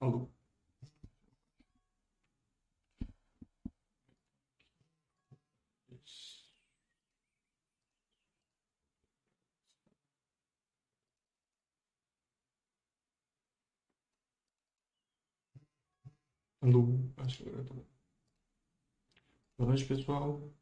Alô? Lu, acho que agora tá bom. Boa noite, pessoal.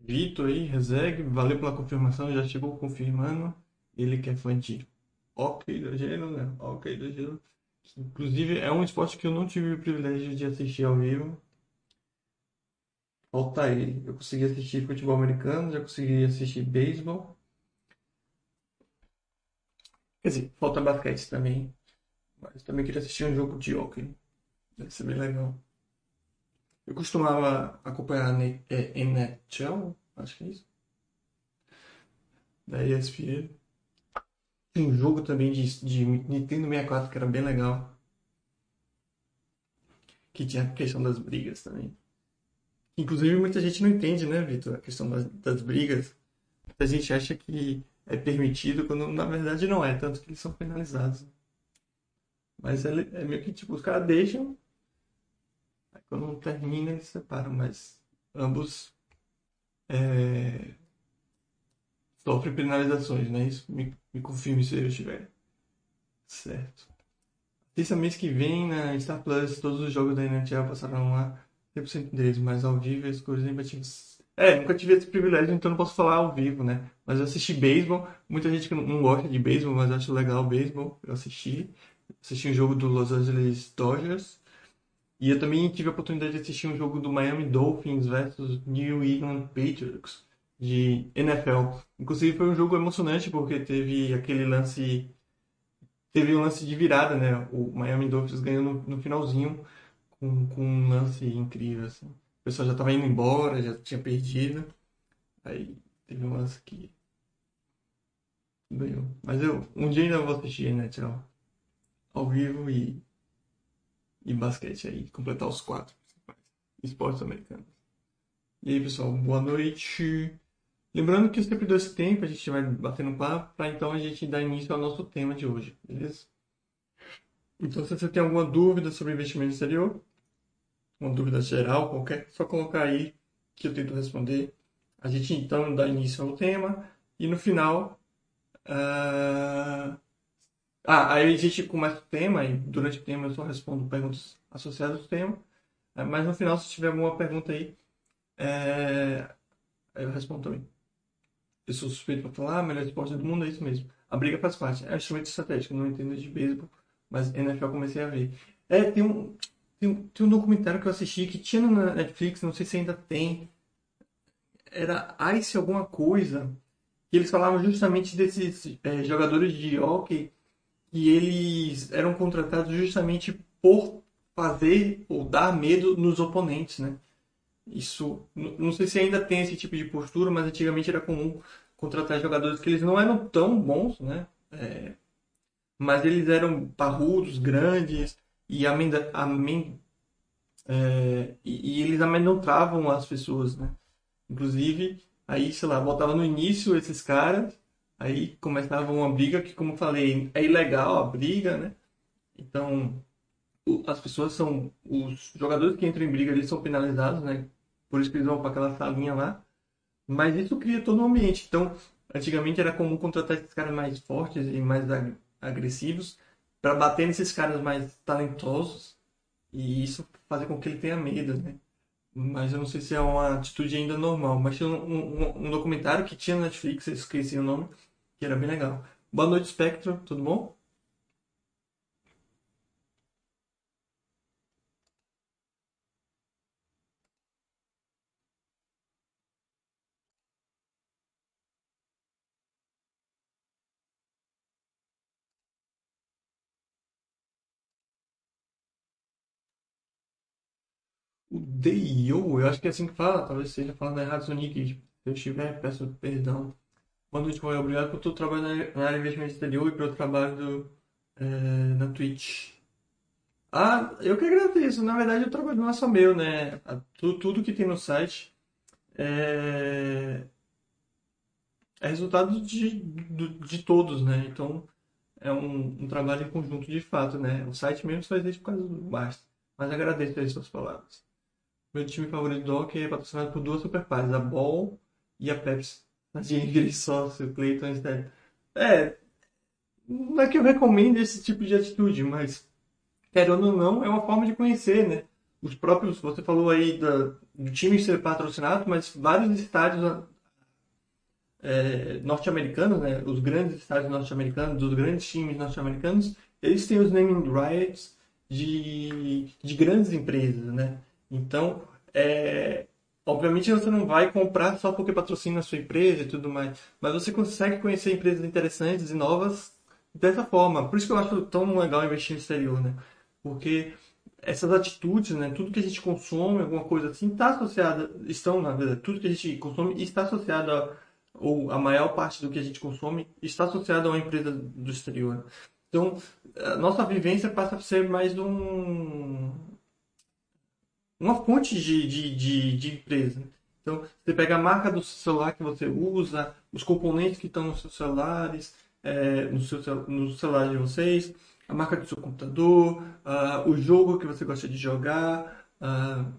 Vitor aí, Rezegue, valeu pela confirmação, já chegou confirmando. Ele que é fã de hockey do gelo, né? Hockey do gelo. Inclusive, é um esporte que eu não tive o privilégio de assistir ao vivo. Falta ele. Eu consegui assistir futebol americano, já consegui assistir beisebol. Quer dizer, falta basquete também. Mas também queria assistir um jogo de hockey. Deve ser bem legal. Eu costumava acompanhar a é, NHL, acho que é isso. Da ESPN. Tinha um jogo também de, de Nintendo 64 que era bem legal. Que tinha a questão das brigas também. Inclusive, muita gente não entende, né, Vitor? A questão das, das brigas. Muita gente acha que é permitido, quando na verdade não é, tanto que eles são penalizados. Mas é, é meio que tipo, os caras deixam, aí quando termina eles separam, mas ambos é, sofrem penalizações, não é isso? Me, me confirme se eu estiver certo. Esse mês que vem na Star Plus, todos os jogos da NHL passaram lá 100% deles, mas ao vivo as coisas tive. É, nunca tive esse privilégio, então não posso falar ao vivo, né? Mas eu assisti beisebol. Muita gente que não- gosta de beisebol, mas acho legal o beisebol. Eu assisti. Assisti um jogo do Los Angeles Dodgers. E eu também tive a oportunidade de assistir um jogo do Miami Dolphins versus New England Patriots de NFL. Inclusive foi um jogo emocionante porque teve aquele lance. Teve um lance de virada, né? O Miami Dolphins ganhou no, no finalzinho com, com um lance incrível, assim. O pessoal já estava indo embora, já tinha perdido. Aí teve um lance que ganhou. Mas eu um dia ainda vou assistir NHL ao vivo e, e basquete aí, completar os quatro principais esportes americanos. E aí, pessoal, boa noite. Lembrando que eu sempre dou esse tempo, a gente vai batendo papo, para então a gente dar início ao nosso tema de hoje, beleza? Então, se você tem alguma dúvida sobre investimento exterior, uma dúvida geral, qualquer, só colocar aí que eu tento responder. A gente então dá início ao tema e no final. ah, Ah, aí a gente começa o tema e durante o tema eu só respondo perguntas associadas ao tema. Ah, Mas no final, se tiver alguma pergunta aí, é, eu respondo também. Eu sou suspeito para falar, ah, melhor esporte do mundo, é isso mesmo. A briga faz parte. É um instrumento estratégico, não entendo de beisebol, mas NFL eu comecei a ver. É, tem um, tem um, tem um documentário que eu assisti que tinha na Netflix, não sei se ainda tem. Era Ice alguma coisa. Que eles falavam justamente desses é, jogadores de hockey que eles eram contratados justamente por fazer ou dar medo nos oponentes, né? Isso, não sei se ainda tem esse tipo de postura, mas antigamente era comum contratar jogadores que eles não eram tão bons, né? É, mas eles eram parrudos, grandes e, amenda, amen, é, e, e eles amedrontavam as pessoas, né? Inclusive, aí, sei lá, voltava no início esses caras, aí começava uma briga que, como eu falei, é ilegal a briga, né? Então, as pessoas são, os jogadores que entram em briga, eles são penalizados, né? Por isso que eles vão para aquela salinha lá. Mas isso cria todo um ambiente. Então, antigamente era comum contratar esses caras mais fortes e mais ag- agressivos para bater nesses caras mais talentosos e isso fazer com que ele tenha medo, né? Mas eu não sei se é uma atitude ainda normal. Mas tinha um, um- um documentário que tinha na Netflix, eu esqueci o nome, que era bem legal. Boa noite, Spectro, tudo bom? O Deio, eu acho que é assim que fala, talvez seja falando errado Sonic. Se eu estiver, peço perdão. Boa noite, foi obrigado por tu trabalhar na área de investimento exterior e pelo trabalho é, na Twitch. Ah, eu que agradeço. Na verdade, o trabalho não é só meu, né? Tudo, tudo que tem no site é, é resultado de, de, de todos, né? Então, é um, um, trabalho em conjunto de fato, né? O site mesmo só existe por causa do Basta. Mas agradeço as suas palavras. Meu time favorito do hockey é patrocinado por duas superpares, a Ball e a Pepsi. Virei sócio, Clayton Stead. É, não é que eu recomendo esse tipo de atitude, mas querendo ou não, é uma forma de conhecer, né? Os próprios, você falou aí da, do time ser patrocinado, mas vários estádios é, norte-americanos, né? Os grandes estádios norte-americanos, dos grandes times norte-americanos, eles têm os naming rights de, de grandes empresas, né? Então, é, obviamente você não vai comprar só porque patrocina a sua empresa e tudo mais, mas você consegue conhecer empresas interessantes e novas dessa forma. Por isso que eu acho tão legal investir no exterior, né? Porque essas atitudes, né, tudo que a gente consome, alguma coisa assim, está associada, estão na verdade, tudo que a gente consome está associado ou a maior parte do que a gente consome está associado a uma empresa do exterior. Então, a nossa vivência passa a ser mais um uma fonte de, de, de, de empresa. Então, você pega a marca do celular que você usa, os componentes que estão nos seus celulares, é, no, seu, no celular de vocês, a marca do seu computador, uh, o jogo que você gosta de jogar, uh,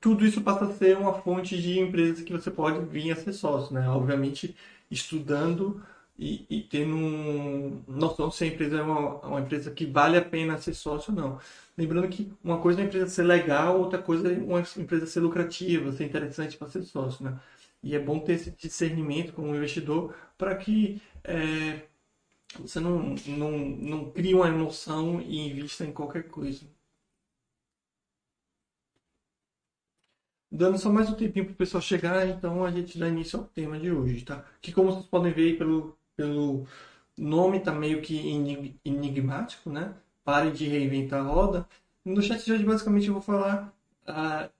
tudo isso passa a ser uma fonte de empresas que você pode vir a ser sócio, né? Obviamente, estudando e, e tendo um, noção se a empresa é uma, uma, empresa que vale a pena ser sócio ou não. Lembrando que uma coisa é a empresa ser legal, outra coisa é uma empresa ser lucrativa, ser interessante para ser sócio, né? E é bom ter esse discernimento como investidor para que é, você não, não, não cria uma emoção e invista em qualquer coisa. Dando só mais um tempinho para o pessoal chegar, então a gente dá início ao tema de hoje, tá? Que como vocês podem ver pelo, pelo nome tá meio que enigmático, né? Pare de reinventar a roda. No chat de hoje, basicamente, eu vou falar ah,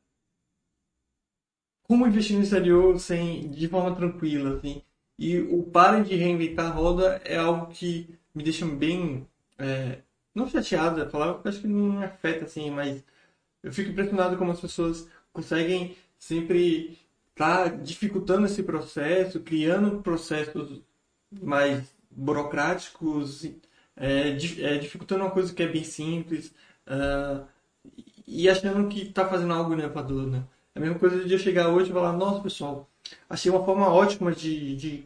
como investir no exterior sem, de forma tranquila, assim. E o pare de reinventar a roda é algo que me deixa bem. É, não chateado, é falar, acho que não me afeta assim, mas eu fico impressionado como as pessoas conseguem sempre estar tá dificultando esse processo, criando processos mais burocráticos, é, é, dificultando uma coisa que é bem simples uh, e achando que está fazendo algo inovador, né? É a mesma coisa de eu chegar hoje e falar, nossa pessoal, achei uma forma ótima de, de,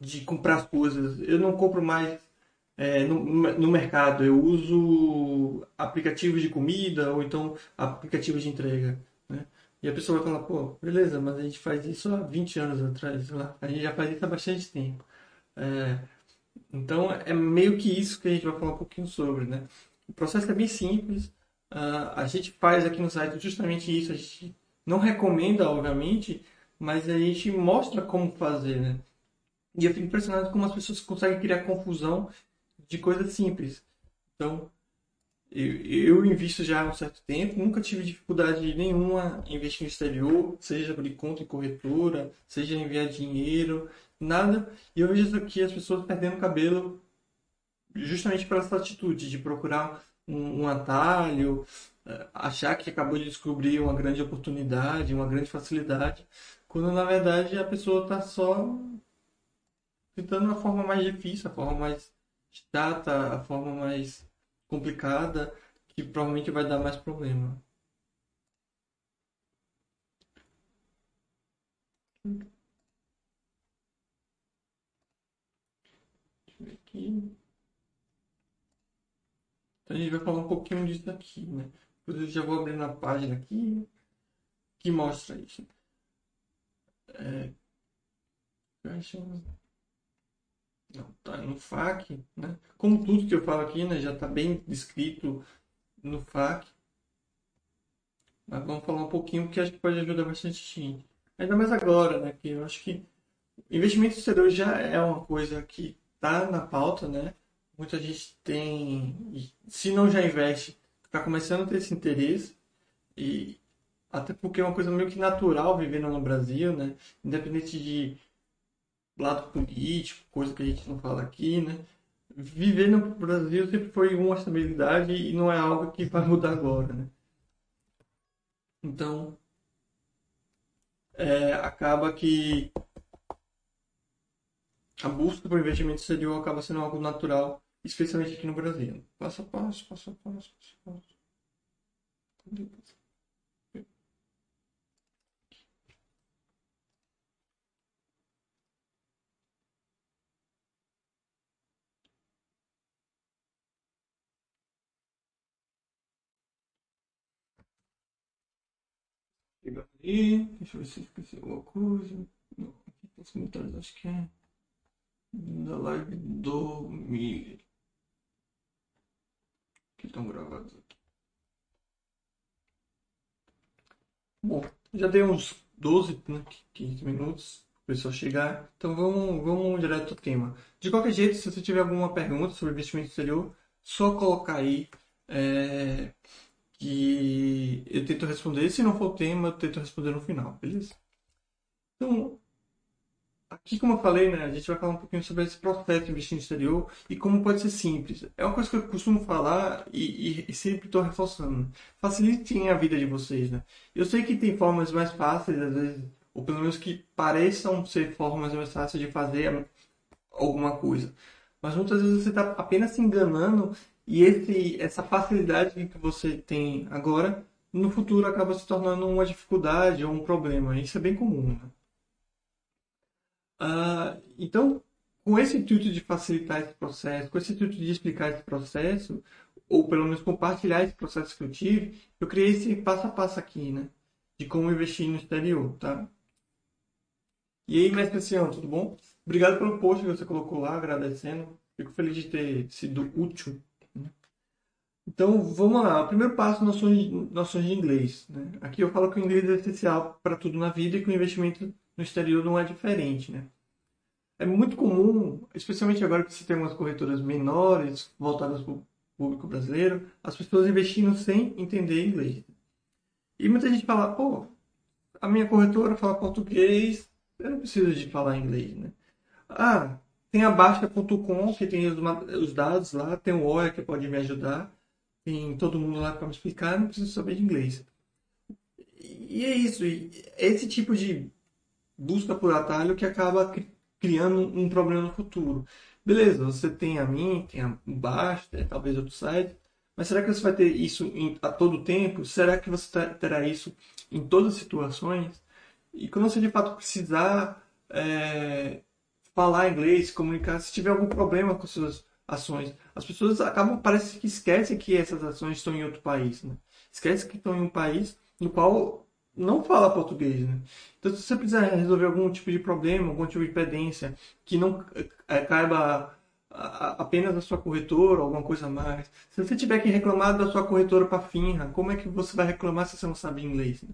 de comprar as coisas. Eu não compro mais é, no, no mercado, eu uso aplicativos de comida ou então aplicativos de entrega. Né? E a pessoa vai falar, pô, beleza, mas a gente faz isso há 20 anos atrás, lá. a gente já faz isso há bastante tempo. É, então é meio que isso que a gente vai falar um pouquinho sobre. Né? O processo é bem simples, uh, a gente faz aqui no site justamente isso, a gente não recomenda, obviamente, mas a gente mostra como fazer, né? E eu fico impressionado como as pessoas conseguem criar confusão de coisas simples. Então, eu, eu invisto já há um certo tempo, nunca tive dificuldade nenhuma em investir no exterior, seja abrir conta em corretora, seja enviar dinheiro, nada. E eu vejo aqui as pessoas perdendo cabelo justamente por essa atitude de procurar um, um atalho, eh, achar que acabou de descobrir uma grande oportunidade, uma grande facilidade, quando na verdade a pessoa está só tentando a forma mais difícil, a forma mais chata, a forma mais complicada, que provavelmente vai dar mais problema. Deixa eu ver Então a gente vai falar um pouquinho disso aqui, né? Eu já vou abrir na página aqui que mostra isso. É, não, tá no FAQ, né? Como tudo que eu falo aqui, né, já está bem descrito no FAQ. Mas vamos falar um pouquinho porque acho que pode ajudar bastante gente. Ainda mais agora, né? Que eu acho que investimento exterior já é uma coisa que está na pauta, né? Muita gente tem, se não já investe, está começando a ter esse interesse. E Até porque é uma coisa meio que natural vivendo no Brasil, né? Independente de lado político, coisa que a gente não fala aqui, né? Viver no Brasil sempre foi uma estabilidade e não é algo que vai mudar agora, né? Então, é, acaba que a busca por investimento exterior acaba sendo algo natural, especialmente aqui no Brasil. Passo a passo, passo a passo, passo a passo. Deixa eu ver se esqueci alguma coisa. Não, aqui tem os comentários, acho que é da live do Miller. Que estão gravados aqui. Bom, já dei uns 12, né, 15 minutos para o pessoal chegar. Então vamos, vamos direto ao tema. De qualquer jeito, se você tiver alguma pergunta sobre investimento exterior, só colocar aí. É, que eu tento responder. Se não for o tema, eu tento responder no final, beleza? Então, aqui, como eu falei, né, a gente vai falar um pouquinho sobre esse processo de no exterior e como pode ser simples. É uma coisa que eu costumo falar e, e, e sempre estou reforçando. Facilitem a vida de vocês, né? Eu sei que tem formas mais fáceis, às vezes, ou pelo menos que pareçam ser formas mais fáceis de fazer alguma coisa. Mas muitas vezes você está apenas se enganando e esse, essa facilidade que você tem agora, no futuro acaba se tornando uma dificuldade ou um problema. Isso é bem comum. Né? Ah, então, com esse intuito de facilitar esse processo, com esse intuito de explicar esse processo, ou pelo menos compartilhar esse processo que eu tive, eu criei esse passo a passo aqui, né? De como investir no exterior, tá? E aí, mestre Cristiano, tudo bom? Obrigado pelo post que você colocou lá, agradecendo. Fico feliz de ter sido útil então, vamos lá. O primeiro passo, noções, noções de inglês. Né? Aqui eu falo que o inglês é essencial para tudo na vida e que o investimento no exterior não é diferente. Né? É muito comum, especialmente agora que se tem umas corretoras menores, voltadas para o público brasileiro, as pessoas investindo sem entender inglês. E muita gente fala, pô, a minha corretora fala português, eu não preciso de falar inglês, né? Ah, tem a Baixa.com, que tem os, os dados lá, tem o OIA que pode me ajudar tem todo mundo lá para me explicar, não preciso saber de inglês. E é isso. Esse tipo de busca por atalho que acaba criando um problema no futuro. Beleza, você tem a mim, tem a Basta, talvez outro site, mas será que você vai ter isso em, a todo tempo? Será que você terá isso em todas as situações? E quando você de fato precisar é, falar inglês, comunicar, se tiver algum problema com suas ações. As pessoas acabam, parece que esquecem que essas ações estão em outro país, né? Esquecem que estão em um país no qual não fala português, né? Então, se você precisar resolver algum tipo de problema, algum tipo de pendência que não é, caiba apenas da sua corretora, alguma coisa mais. Se você tiver que reclamar da sua corretora para finra, como é que você vai reclamar se você não sabe inglês? Né?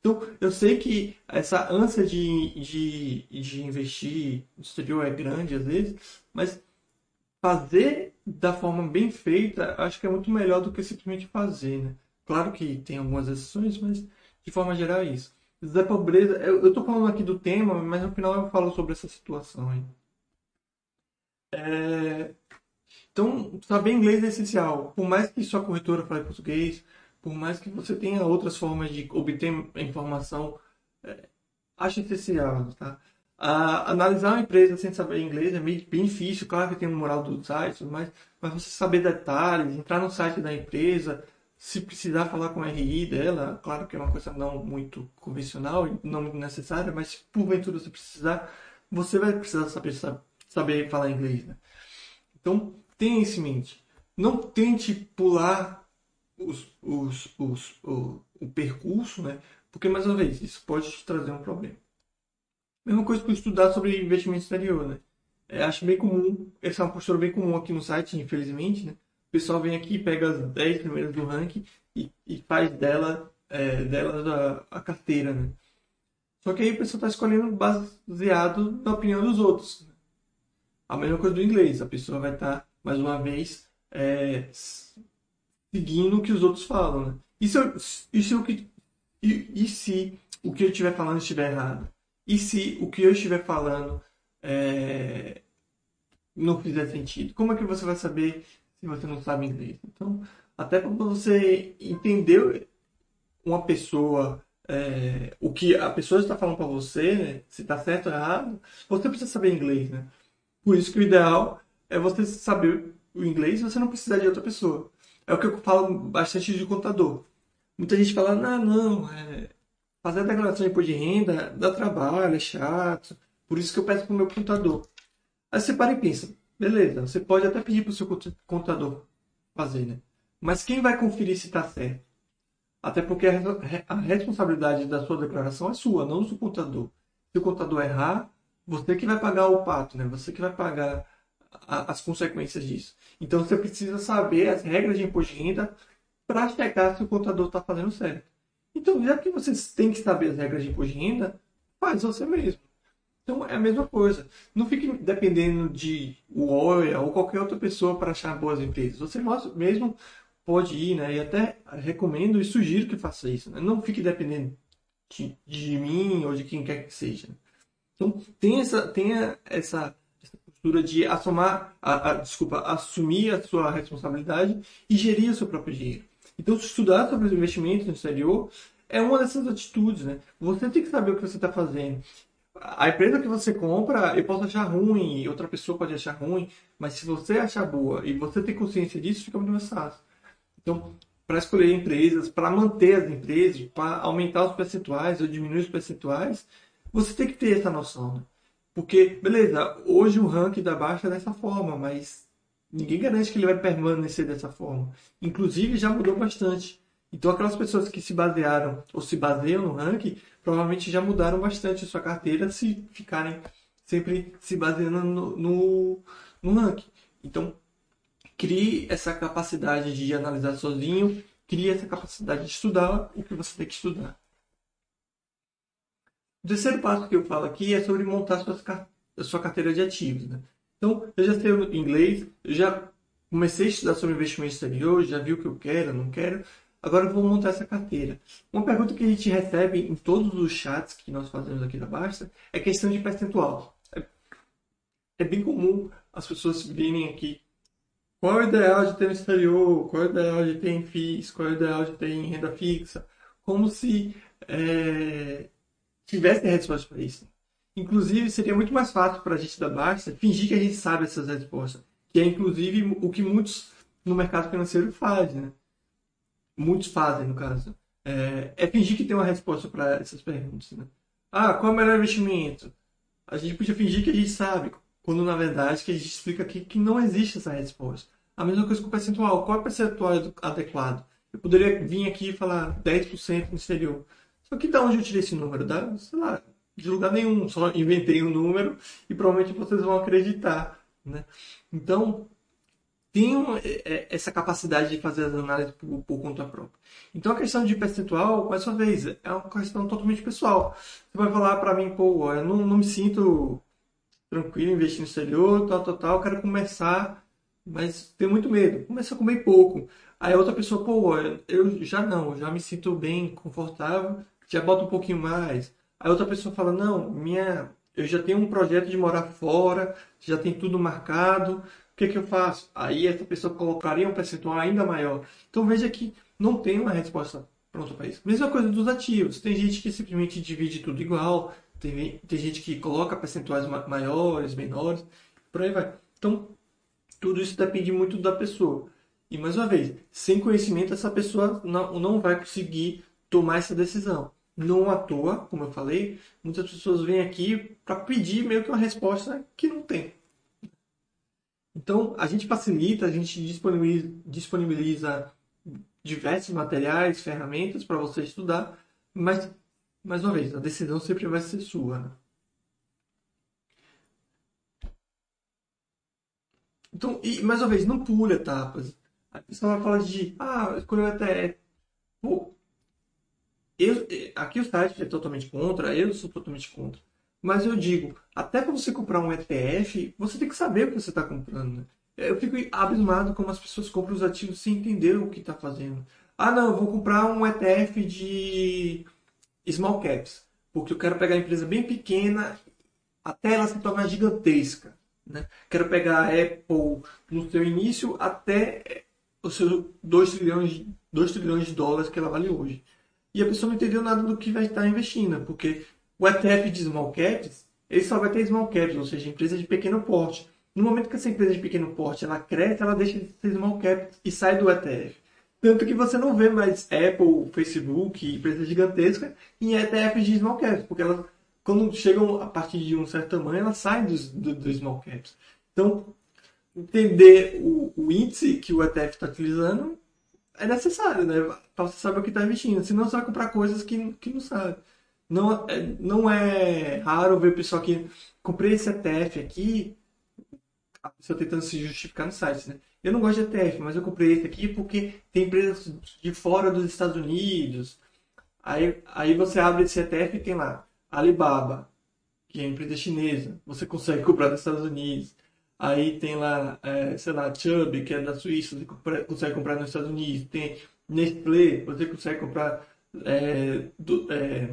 Então, eu sei que essa ânsia de, de, de investir no exterior é grande às vezes, mas fazer da forma bem feita, acho que é muito melhor do que simplesmente fazer, né? Claro que tem algumas exceções, mas de forma geral é isso. Zé Pobreza, eu, eu tô falando aqui do tema, mas no final eu falo sobre essa situação aí. É... Então, saber inglês é essencial. Por mais que sua corretora fale português, por mais que você tenha outras formas de obter informação, é... acho essencial, tá? analisar uma empresa sem saber inglês é bem, bem difícil, claro que tem um moral do site, mas, mas você saber detalhes, entrar no site da empresa, se precisar falar com o RI dela, claro que é uma coisa não muito convencional, não muito necessária, mas se porventura você precisar, você vai precisar saber, saber falar inglês. Né? Então, tenha isso em mente. Não tente pular os, os, os, o, o percurso, né? porque, mais uma vez, isso pode te trazer um problema. Mesma coisa para estudar sobre investimento exterior, né? É, acho bem comum, essa é uma postura bem comum aqui no site, infelizmente, né? O pessoal vem aqui, pega as 10 primeiras do ranking e, e faz dela, é, delas a, a carteira, né? Só que aí o pessoal está escolhendo baseado na opinião dos outros. A mesma coisa do inglês, a pessoa vai estar, tá, mais uma vez, é, seguindo o que os outros falam, né? Isso, é, isso é o que E, e se o que eu estiver falando estiver errado? E se o que eu estiver falando é, não fizer sentido? Como é que você vai saber se você não sabe inglês? Então, até para você entender uma pessoa, é, o que a pessoa está falando para você, né? se está certo ou errado, você precisa saber inglês, né? Por isso que o ideal é você saber o inglês e você não precisar de outra pessoa. É o que eu falo bastante de contador. Muita gente fala, não, não, é, fazer a declaração de imposto de renda dá trabalho, é chato, por isso que eu peço para o meu contador. Aí você para e pensa, beleza, você pode até pedir para o seu contador fazer, né? Mas quem vai conferir se está certo? Até porque a responsabilidade da sua declaração é sua, não do seu contador. Se o contador errar, você que vai pagar o pato, né? Você que vai pagar a, as consequências disso. Então você precisa saber as regras de imposto de renda para checar se o contador está fazendo certo. Então, já que você tem que saber as regras de imposto de renda, faz você mesmo. Então é a mesma coisa. Não fique dependendo de o OIA ou qualquer outra pessoa para achar boas empresas. Você mesmo pode ir, né? E até recomendo e sugiro que faça isso. Né? Não fique dependendo de, de, mim ou de quem quer que seja. Então tenha essa, tenha essa, essa postura de a, a, desculpa, assumir a sua responsabilidade e gerir o seu próprio dinheiro. Então estudar sobre os investimentos no exterior é uma dessas atitudes, né? Você tem que saber o que você está fazendo a empresa que você compra, eu posso achar ruim, outra pessoa pode achar ruim, mas se você achar boa e você ter consciência disso, fica muito mais fácil. Então, para escolher empresas, para manter as empresas, para aumentar os percentuais ou diminuir os percentuais, você tem que ter essa noção. Né? Porque, beleza, hoje o ranking da Baixa é dessa forma, mas ninguém garante que ele vai permanecer dessa forma. Inclusive, já mudou bastante. Então, aquelas pessoas que se basearam ou se baseiam no ranking provavelmente já mudaram bastante sua carteira se ficarem sempre se baseando no, no, no ranking. Então, crie essa capacidade de analisar sozinho, crie essa capacidade de estudar o que você tem que estudar. O terceiro passo que eu falo aqui é sobre montar suas, sua carteira de ativos. Né? Então, eu já sei inglês, eu já comecei a estudar sobre investimento exterior, já vi o que eu quero, não quero. Agora eu vou montar essa carteira. Uma pergunta que a gente recebe em todos os chats que nós fazemos aqui da Basta é questão de percentual. É, é bem comum as pessoas virem aqui. Qual é o ideal de ter no exterior? Qual é o ideal de ter em FIIs? Qual é o ideal de ter em renda fixa? Como se é, tivesse resposta para isso. Inclusive, seria muito mais fácil para a gente da Basta fingir que a gente sabe essas respostas. Que é, inclusive, o que muitos no mercado financeiro fazem. Né? Muitos fazem, no caso, é, é fingir que tem uma resposta para essas perguntas. Né? Ah, qual é o melhor investimento? A gente podia fingir que a gente sabe, quando na verdade que a gente explica aqui que não existe essa resposta. A mesma coisa com o percentual. Qual é o percentual adequado? Eu poderia vir aqui e falar 10% no exterior. Só que da onde eu tirei esse número? Da, sei lá, de lugar nenhum. Só inventei um número e provavelmente vocês vão acreditar. Né? Então, tenham é, é, essa capacidade de fazer as análises por, por, conta própria. Então a questão de percentual, mais uma vez, é uma questão totalmente pessoal. Você vai falar para mim, pô, eu não, não me sinto tranquilo investir no exterior, tal, tal, tal, quero começar, mas tenho muito medo. Começa com bem pouco. Aí a outra pessoa, pô, eu já não, já me sinto bem, confortável, já bota um pouquinho mais. Aí outra pessoa fala, não, minha, eu já tenho um projeto de morar fora, já tem tudo marcado, que, que eu faço? Aí essa pessoa colocaria um percentual ainda maior. Então veja que não tem uma resposta pronta para isso. Mesma coisa dos ativos. Tem gente que simplesmente divide tudo igual, tem, tem gente que coloca percentuais maiores, menores, por aí vai. Então, tudo isso depende muito da pessoa. E mais uma vez, sem conhecimento, essa pessoa não, não vai conseguir tomar essa decisão. Não à toa, como eu falei, muitas pessoas vêm aqui para pedir meio que uma resposta que não tem. Então, a gente facilita, a gente disponibiliza, disponibiliza diversos materiais, ferramentas para você estudar, mas, mais uma vez, a decisão sempre vai ser sua. Né? Então, e mais uma vez, não pule etapas. A pessoa vai falar de, ah, escolheu até. Pô, eu, aqui o site é totalmente contra, eu sou totalmente contra. Mas eu digo, até para você comprar um ETF, você tem que saber o que você está comprando. Né? Eu fico abismado como as pessoas compram os ativos sem entender o que está fazendo. Ah, não, eu vou comprar um ETF de small caps, porque eu quero pegar a empresa bem pequena até ela se tornar gigantesca. Né? Quero pegar a Apple no seu início até os seus 2 trilhões, 2 trilhões de dólares que ela vale hoje. E a pessoa não entendeu nada do que vai estar investindo, porque o ETF de small caps, ele só vai ter small caps, ou seja, empresas de pequeno porte. No momento que essa empresa de pequeno porte ela cresce, ela deixa de ser small cap e sai do ETF. Tanto que você não vê mais Apple, Facebook, empresas gigantescas em ETFs de small caps, porque elas, quando chegam a partir de um certo tamanho, elas saem dos, do, small caps. Então, entender o, o índice que o ETF está utilizando é necessário, né? Para você saber o que está investindo. Senão você vai comprar coisas que, que não sabe. Não é, não é raro ver pessoal que comprei esse ETF aqui, a pessoa tentando se justificar no site, né? Eu não gosto de ETF, mas eu comprei esse aqui porque tem empresas de fora dos Estados Unidos. Aí, aí você abre esse ETF e tem lá Alibaba, que é empresa chinesa. Você consegue comprar nos Estados Unidos. Aí tem lá, é, sei lá, Chubb, que é da Suíça, você consegue comprar nos Estados Unidos. Tem Nestlé, você consegue comprar é, do, é,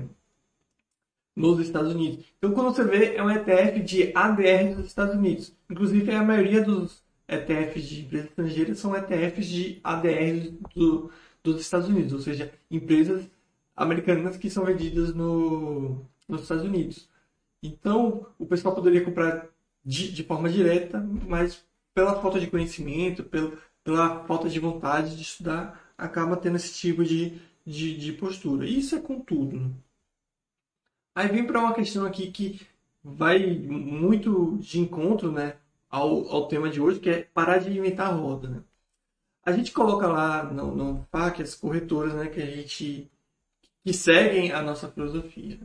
nos Estados Unidos. Então, quando você vê, é um ETF de ADR dos Estados Unidos. Inclusive, a maioria dos ETFs de empresas estrangeiras são ETFs de ADR do, dos Estados Unidos, ou seja, empresas americanas que são vendidas no, nos Estados Unidos. Então, o pessoal poderia comprar de, de forma direta, mas pela falta de conhecimento, pelo, pela falta de vontade de estudar, acaba tendo esse tipo de, de, de postura. E isso é com tudo. Aí vem para uma questão aqui que vai muito de encontro né, ao, ao tema de hoje, que é parar de inventar a roda. Né? A gente coloca lá no, no FAQ as corretoras né, que a gente que seguem a nossa filosofia.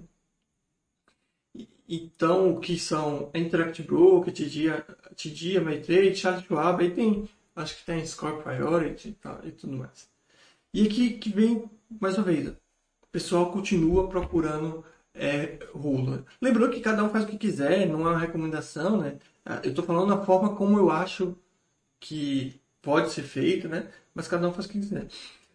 Então, que são Interact Broker, TD, TD Ameritrade, Charles Schwab, aí tem, acho que tem Score Priority e, tal, e tudo mais. E aqui que vem, mais uma vez, o pessoal continua procurando é, rola. Lembrando que cada um faz o que quiser, não é uma recomendação, né? Ah, eu estou falando da forma como eu acho que pode ser feito, né? Mas cada um faz o que quiser.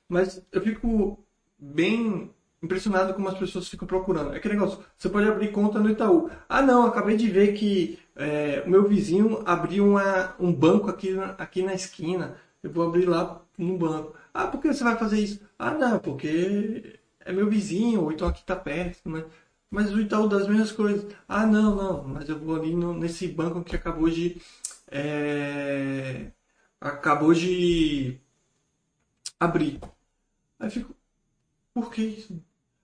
Mas eu fico bem impressionado como as pessoas ficam procurando. É que negócio, você pode abrir conta no Itaú. Ah não, acabei de ver que é, o meu vizinho abriu uma, um banco aqui na, aqui na esquina. Eu vou abrir lá no banco. Ah, por que você vai fazer isso? Ah não, porque é meu vizinho, ou então aqui está perto. Né? Mas o Itaú das mesmas coisas. Ah não, não, mas eu vou ali no, nesse banco que acabou de. É, acabou de abrir. Aí fico, por que isso?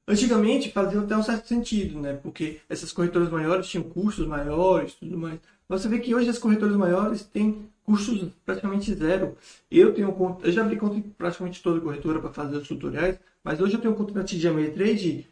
Antigamente fazia até um certo sentido, né? Porque essas corretoras maiores tinham custos maiores, tudo mais. Você vê que hoje as corretoras maiores têm custos praticamente zero. Eu tenho eu já abri conta em praticamente toda corretora para fazer os tutoriais, mas hoje eu tenho conta na TD Ameritrade,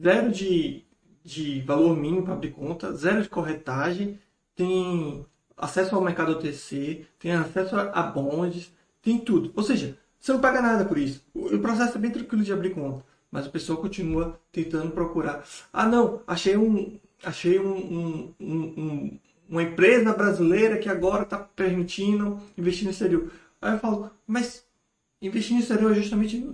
zero de, de valor mínimo para abrir conta, zero de corretagem, tem acesso ao mercado OTC, tem acesso a bondes, tem tudo. Ou seja, você não paga nada por isso. O processo é bem tranquilo de abrir conta mas a pessoa continua tentando procurar. Ah, não, achei um, achei um, um, um uma empresa brasileira que agora está permitindo investir no exterior. Aí eu falo, mas investir no exterior é justamente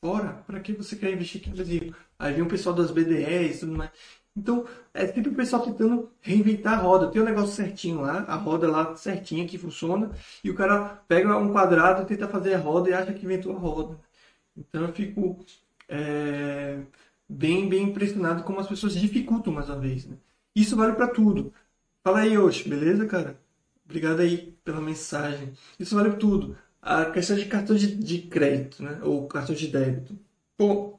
fora. Para que você quer investir aqui no Brasil? Aí vem o pessoal das BDRs e tudo mais. Então, é sempre o pessoal tentando reinventar a roda. Tem um negócio certinho lá, a roda lá certinha que funciona, e o cara pega um quadrado e tenta fazer a roda e acha que inventou a roda. Então eu fico é, bem, bem impressionado como as pessoas dificultam mais uma vez. Né? Isso vale para tudo. Fala aí, Osh, beleza, cara? Obrigado aí pela mensagem. Isso vale para tudo. A questão de cartão de, de crédito, né? Ou cartão de débito. Pô,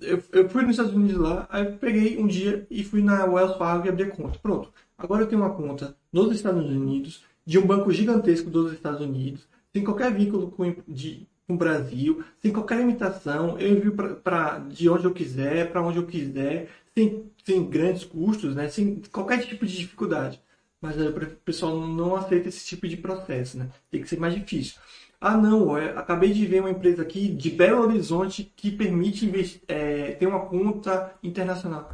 eu, eu fui nos Estados Unidos lá, aí peguei um dia e fui na Wells Fargo e abri a conta. Pronto. Agora eu tenho uma conta nos Estados Unidos, de um banco gigantesco dos Estados Unidos, sem qualquer vínculo com, de, no Brasil, sem qualquer limitação. Eu envio para de onde eu quiser, para onde eu quiser, sem, sem grandes custos, né? sem qualquer tipo de dificuldade. Mas o pessoal não aceita esse tipo de processo, né? Tem que ser mais difícil. Ah, não, eu acabei de ver uma empresa aqui de Belo Horizonte que permite é, ter uma conta internacional.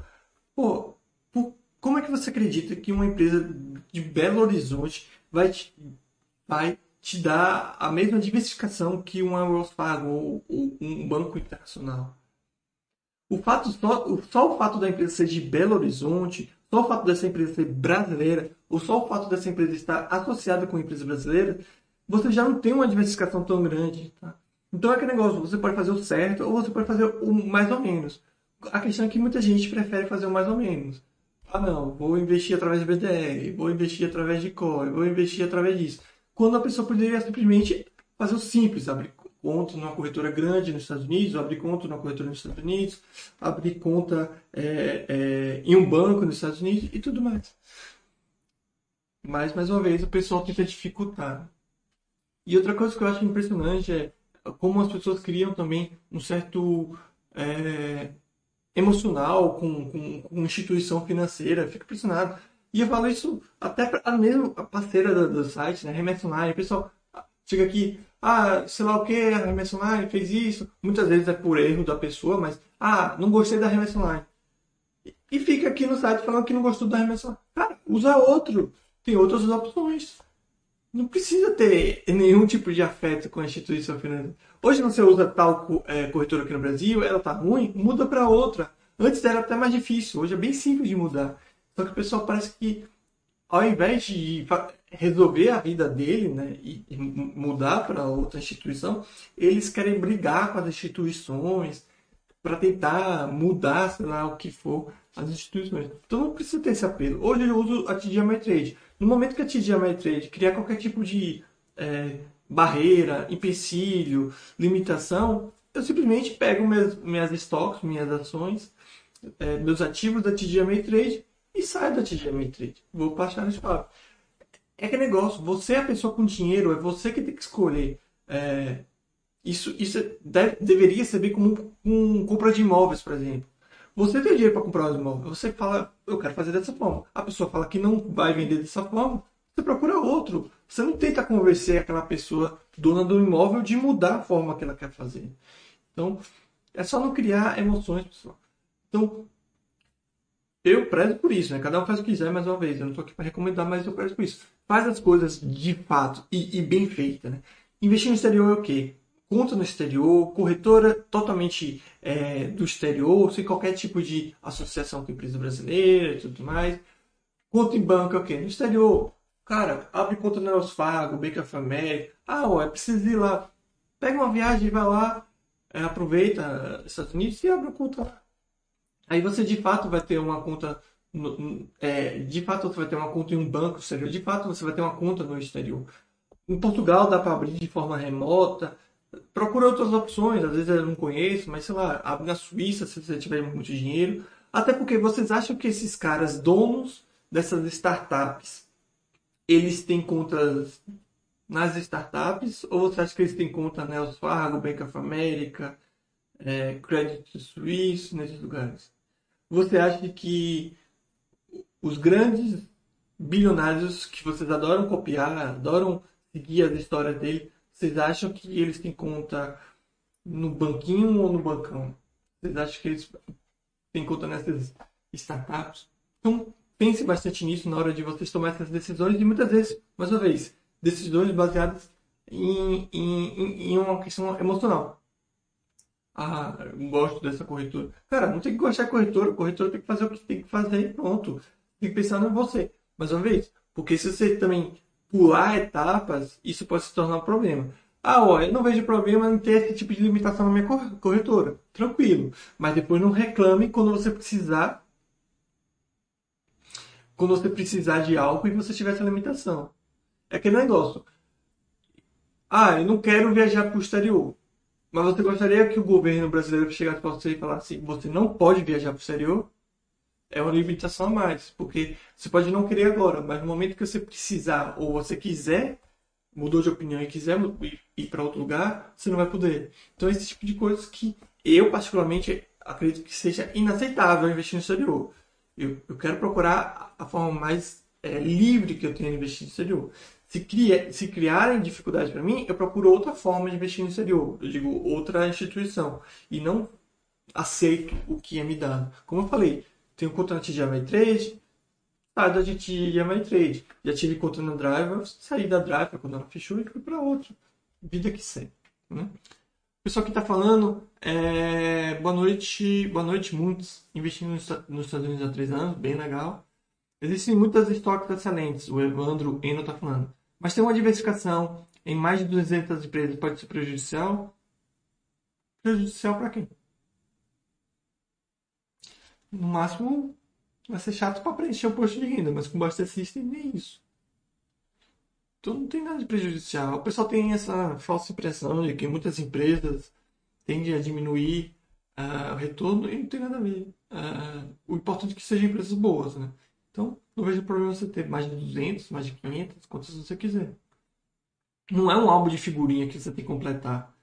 Pô, por, como é que você acredita que uma empresa de Belo Horizonte vai, vai te dá a mesma diversificação que uma Wells Fargo ou, ou um banco internacional. O fato, só, só o fato da empresa ser de Belo Horizonte, só o fato dessa empresa ser brasileira, ou só o fato dessa empresa estar associada com empresa brasileira, você já não tem uma diversificação tão grande. Tá? Então é aquele negócio, você pode fazer o certo ou você pode fazer o mais ou menos. A questão é que muita gente prefere fazer o mais ou menos. Ah não, vou investir através de BDR, vou investir através de COI, vou investir através disso. Quando a pessoa poderia simplesmente fazer o simples, abrir conta numa corretora grande nos Estados Unidos, abrir conta numa corretora nos Estados Unidos, abrir conta é, é, em um banco nos Estados Unidos e tudo mais. Mas, mais uma vez, o pessoal tenta dificultar. E outra coisa que eu acho impressionante é como as pessoas criam também um certo é, emocional com, com, com, instituição financeira. Fico impressionado. E eu falo isso até para a mesma parceira do, do site, né? O pessoal chega aqui, ah, sei lá o que, a Online fez isso. Muitas vezes é por erro da pessoa, mas, ah, não gostei da Online. E fica aqui no site falando que não gostou da Online. Cara, usa outro. Tem outras opções não precisa ter nenhum tipo de afeto com a instituição financeira. Hoje você usa tal é, corretora aqui no Brasil, ela tá ruim, muda para outra. Antes era até mais difícil, hoje é bem simples de mudar. Só que o pessoal parece que, ao invés de resolver a vida dele né, e, mudar para outra instituição, eles querem brigar com as instituições para tentar mudar, sei lá, o que for, as instituições. Então não precisa ter esse apelo. Hoje eu uso a TD Ameritrade. No momento que a TD Ameritrade criar qualquer tipo de é, barreira, empecilho, limitação, eu simplesmente pego minhas, minhas estoques, minhas ações, é, meus ativos da TD Ameritrade e saio da TD Ameritrade. Vou passar no espaço. É que negócio, você é a pessoa com dinheiro, é você que tem que escolher. É, isso isso deve, deveria ser bem como um compra de imóveis, por exemplo. Você tem dinheiro para comprar um imóvel, você fala, eu quero fazer dessa forma. A pessoa fala que não vai vender dessa forma, você procura outro. Você não tenta convencer aquela pessoa dona do imóvel de mudar a forma que ela quer fazer. Então, é só não criar emoções, pessoal. Então, eu prezo por isso, né? Cada um faz o que quiser, mais uma vez. Eu não estou aqui para recomendar, mas eu prezo por isso. Faz as coisas de fato e, e bem feita, né? Investir no exterior é o quê? Conta no exterior, corretora totalmente é, do exterior, sem qualquer tipo de associação com empresa brasileira e tudo mais. Conta em banco é o quê? No exterior. Cara, abre conta na Wells Fargo, Bank of America. Ah, ó, é preciso ir lá. Pega uma viagem, vai lá, é, aproveita Estados Unidos e abre uma conta. Aí você de fato vai ter uma conta é, de fato você vai ter uma conta em um banco exterior, de fato você vai ter uma conta no exterior. Em Portugal dá para abrir de forma remota, procura outras opções, às vezes eu não conheço, mas sei lá, abre na Suíça se você tiver muito dinheiro. Até porque vocês acham que esses caras, donos dessas startups, eles têm contas nas startups? Ou você acha que eles têm conta na Wells Fargo, Bank of America, é, Credit Suisse, nesses lugares? Você acha que os grandes bilionários que vocês adoram copiar, adoram seguir as histórias dele, vocês acham que eles têm conta no banquinho ou no bancão? Vocês acham que eles têm conta nessas startups? Então, pense bastante nisso na hora de vocês tomar essas decisões e muitas vezes, mais uma vez, decisões baseadas em, em, em uma questão emocional. Ah, eu gosto dessa corretora. Cara, não tem que gostar da corretora. A corretora tem que fazer o que tem que fazer e pronto. Tem que pensar em você. Mais uma vez, porque se você também pular etapas, isso pode se tornar um problema. Ah, ó, eu não vejo problema em ter esse tipo de limitação na minha corretora. Tranquilo. Mas depois não reclame quando você precisar. Quando você precisar de algo e você tiver essa limitação. É aquele negócio. Ah, eu não quero viajar para o exterior. Mas você gostaria que o governo brasileiro chegasse para você e falasse: você não pode viajar para o exterior? É uma limitação a mais, porque você pode não querer agora, mas no momento que você precisar ou você quiser, mudou de opinião e quiser ir para outro lugar, você não vai poder. Então, esse tipo de coisas que eu, particularmente, acredito que seja inaceitável investir no exterior. Eu, eu quero procurar a forma mais é, livre que eu tenho de investir no exterior. Se, cria, se criarem dificuldades para mim, eu procuro outra forma de investir no exterior. Eu digo outra instituição. E não aceito o que é me dado. Como eu falei, tenho conta na TGMI Trade, saí da TGMI Trade. Já tive conta na Driver, saí da Driver quando ela fechou e fui para outra. Vida que segue. Né? pessoal que está falando, é... boa noite, boa noite, muitos investindo nos Estados Unidos há três anos, bem legal. Existem muitas estoques excelentes, o Evandro Eno está falando. Mas tem uma diversificação em mais de 200 empresas pode ser prejudicial? Prejudicial para quem? No máximo, vai ser chato para preencher o posto de renda, mas com Buster System nem isso. Então não tem nada de prejudicial. O pessoal tem essa falsa impressão de que muitas empresas tendem a diminuir uh, o retorno e não tem nada a ver. Uh, o importante é que sejam empresas boas, né? Então, não vejo problema você ter mais de 200, mais de 500, quantas você quiser. Não é um álbum de figurinha que você tem que completar.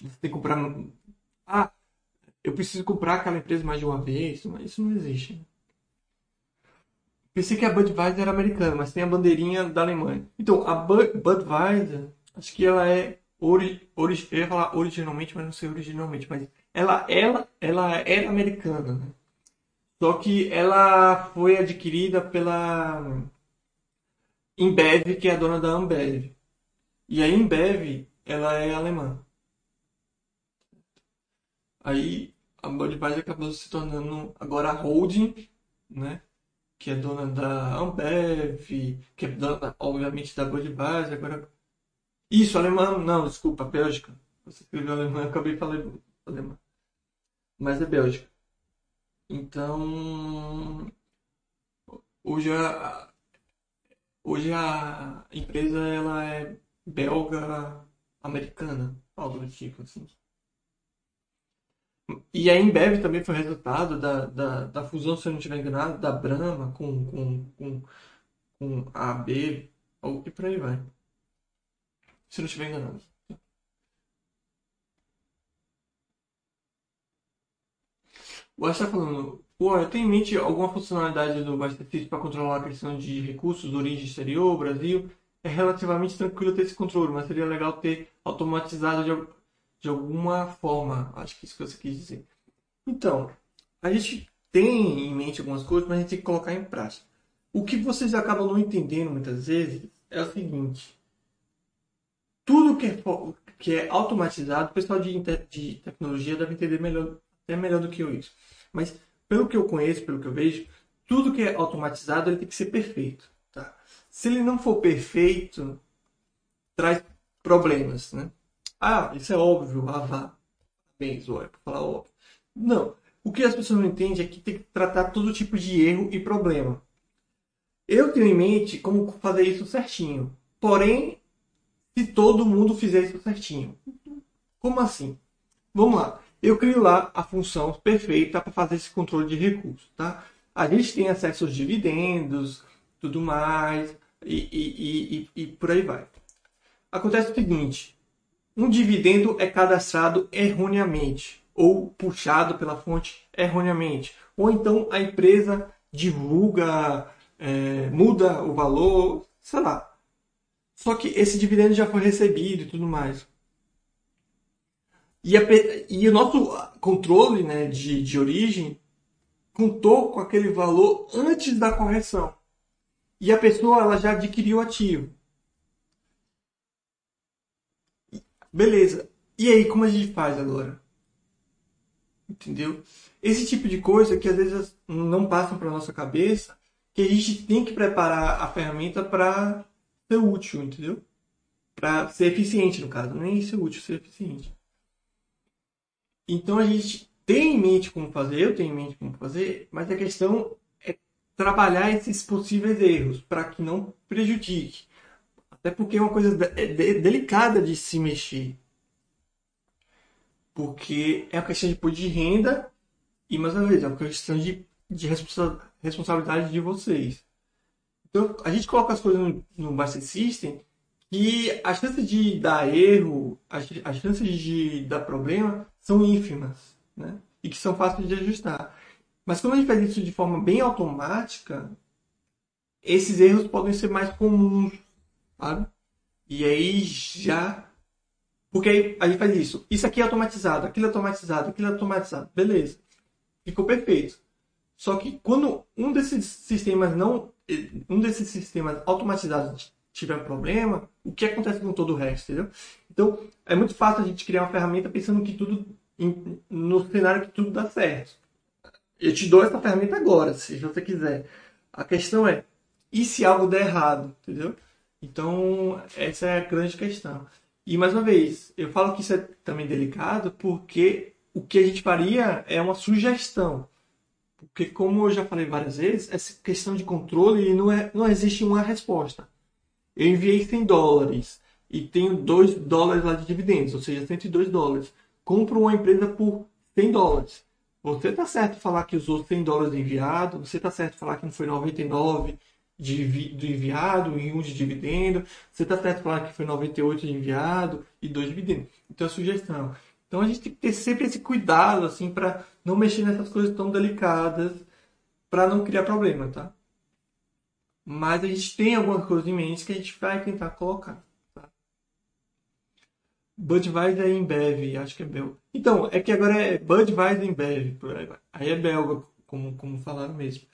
Você tem que comprar. Ah, eu preciso comprar aquela empresa mais de uma vez. Isso não existe. Pensei que a Budweiser era americana, mas tem a bandeirinha da Alemanha. Então, a Budweiser, acho que ela é. Ori, ori, eu ia falar originalmente, mas não sei originalmente. Mas ela, ela, ela era americana, né? Só que ela foi adquirida pela Embev, que é a dona da Ambev. E a Embev, ela é alemã. Aí a Budweiser acabou se tornando agora a holding, né? Que é dona da Ambev, que é dona, obviamente, da Budweiser. Agora... Isso, alemã, não, desculpa, Bélgica. Você escreveu alemã, eu acabei falando alemã. Mas é Bélgica. Então, hoje a, hoje a empresa ela é belga americana, algo do tipo assim. E a Embev também foi resultado da, da, da fusão, se eu não estiver enganado, da Brahma com, com, com, com a AB e por aí vai. Se eu não estiver enganado. O está falando, pô, eu tenho em mente alguma funcionalidade do Battlefield para controlar a questão de recursos, origem exterior, Brasil. É relativamente tranquilo ter esse controle, mas seria legal ter automatizado de, de alguma forma. Acho que é isso que você quis dizer. Então, a gente tem em mente algumas coisas, mas a gente tem que colocar em prática. O que vocês acabam não entendendo muitas vezes é o seguinte: tudo que é, que é automatizado, o pessoal de, de tecnologia deve entender melhor é melhor do que eu isso. Mas pelo que eu conheço, pelo que eu vejo, tudo que é automatizado ele tem que ser perfeito. Tá? Se ele não for perfeito, traz problemas. Né? Ah, isso é óbvio, ah. Bem, Zoé, para falar óbvio. Não. O que as pessoas não entendem é que tem que tratar todo tipo de erro e problema. Eu tenho em mente como fazer isso certinho. Porém, se todo mundo fizer isso certinho. Como assim? Vamos lá eu crio lá a função perfeita para fazer esse controle de recursos. Tá? A gente tem acesso aos dividendos, tudo mais, e, e, e, e por aí vai. Acontece o seguinte: um dividendo é cadastrado erroneamente, ou puxado pela fonte erroneamente, ou então a empresa divulga, é, muda o valor, sei lá. Só que esse dividendo já foi recebido e tudo mais. E, a, e o nosso controle né, de, de origem contou com aquele valor antes da correção. E a pessoa ela já adquiriu o ativo. Beleza. E aí, como a gente faz agora? Entendeu? Esse tipo de coisa que às vezes não passam para nossa cabeça, que a gente tem que preparar a ferramenta para ser útil, entendeu? Para ser eficiente, no caso. É ser útil, ser eficiente. Então a gente tem em mente como fazer, eu tenho em mente como fazer, mas a questão é trabalhar esses possíveis erros para que não prejudique. Até porque é uma coisa é delicada de se mexer. Porque é uma questão de de renda e, mais uma vez, é uma questão de, de responsabilidade de vocês. Então, a gente coloca as coisas no, no Master System e a chance de dar erro, as, as chances de dar problema são ínfimas, né? E que são fáceis de ajustar. Mas quando a gente faz isso de forma bem automática, esses erros podem ser mais comuns, sabe? E aí já. Porque aí a gente faz isso. Isso aqui é automatizado, aquilo é automatizado, aquilo é automatizado. Beleza. Ficou perfeito. Só que quando um desses sistemas não. Um desses sistemas automatizados tiver um problema, o que acontece com todo o resto, entendeu? Então, é muito fácil a gente criar uma ferramenta pensando que tudo, no cenário que tudo dá certo. Eu te dou essa ferramenta agora, se você quiser. A questão é, e se algo der errado, entendeu? Então, essa é a grande questão. E mais uma vez, eu falo que isso é também delicado porque o que a gente faria é uma sugestão. Porque, como eu já falei várias vezes, essa questão de controle não, é, não existe uma resposta. Eu enviei 100 dólares e tenho 2 dólares lá de dividendos, ou seja, 102 dólares. Compro uma empresa por 100 dólares. Você está certo falar que usou 100 dólares enviado, você está certo falar que não foi 99 de, do enviado e um de dividendo, você está certo falar que foi 98 de enviado e 2 de dividendo. Então, a sugestão. Então, a gente tem que ter sempre esse cuidado, assim, para não mexer nessas coisas tão delicadas, para não criar problema, tá? Mas a gente tem algumas coisas em mente que a gente vai tentar colocar. Tá? Budweiser em Bev, acho que é belga. Então, é que agora é Budweiser em Bev, aí é belga, como, como falaram mesmo.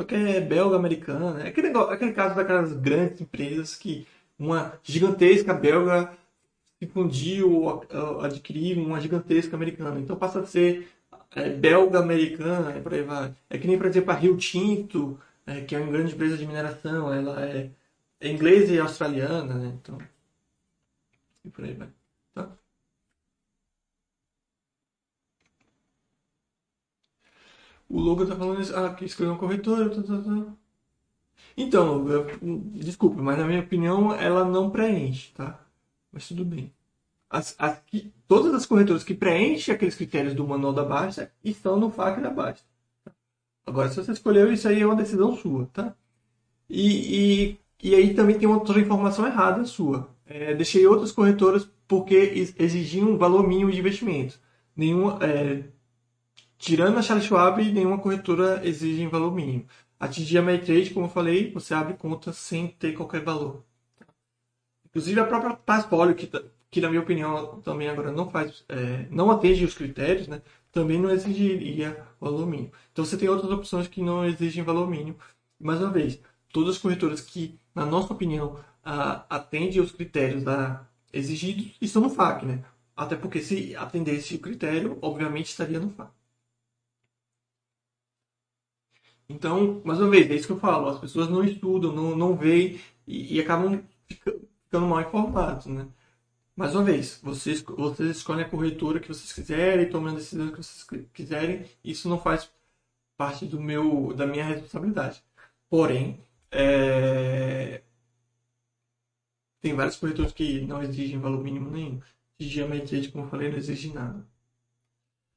Só que é belga-americana. É aquele, negócio, aquele caso daquelas grandes empresas que uma gigantesca belga se fundiu ou adquiriu uma gigantesca americana. Então passa a ser é, belga-americana, é por aí vai. É que nem, por exemplo, a Rio Tinto, é, que é uma grande empresa de mineração, ela é, é inglesa e australiana, né? Então, e por aí vai. Tá? O Logan tá falando isso, ah, que escreveu um corretor. Tá, tá, tá. Então, eu, desculpe, mas na minha opinião ela não preenche, tá? Mas tudo bem. As, as, que, todas as corretoras que preenchem aqueles critérios do manual da Basta estão no FAQ da Basta. Agora, se você escolheu, isso aí é uma decisão sua, tá? E, e, e aí também tem outra informação errada sua. É, deixei outras corretoras porque exigiam um valor mínimo de investimento. Nenhuma, é, tirando a Charles Schwab, nenhuma corretora exige valor mínimo. Atingir a Trade, como eu falei, você abre conta sem ter qualquer valor. Inclusive a própria Passport, que, que na minha opinião também agora não faz, é, não atende os critérios, né? também não exigiria valor mínimo. Então você tem outras opções que não exigem valor mínimo. Mais uma vez, todas as corretoras que, na nossa opinião, atendem os critérios da, exigidos estão no FAC, né? Até porque se atendesse o critério, obviamente estaria no FAC. Então, mais uma vez, é isso que eu falo, as pessoas não estudam, não, não veem e, e acabam ficando mal informados, né? Mais uma vez, vocês, vocês escolhem a corretora que vocês quiserem, tomam a decisão que vocês quiserem. Isso não faz parte do meu, da minha responsabilidade. Porém, é... tem vários corretores que não exigem valor mínimo nenhum. De Trade, como eu falei, não exige nada.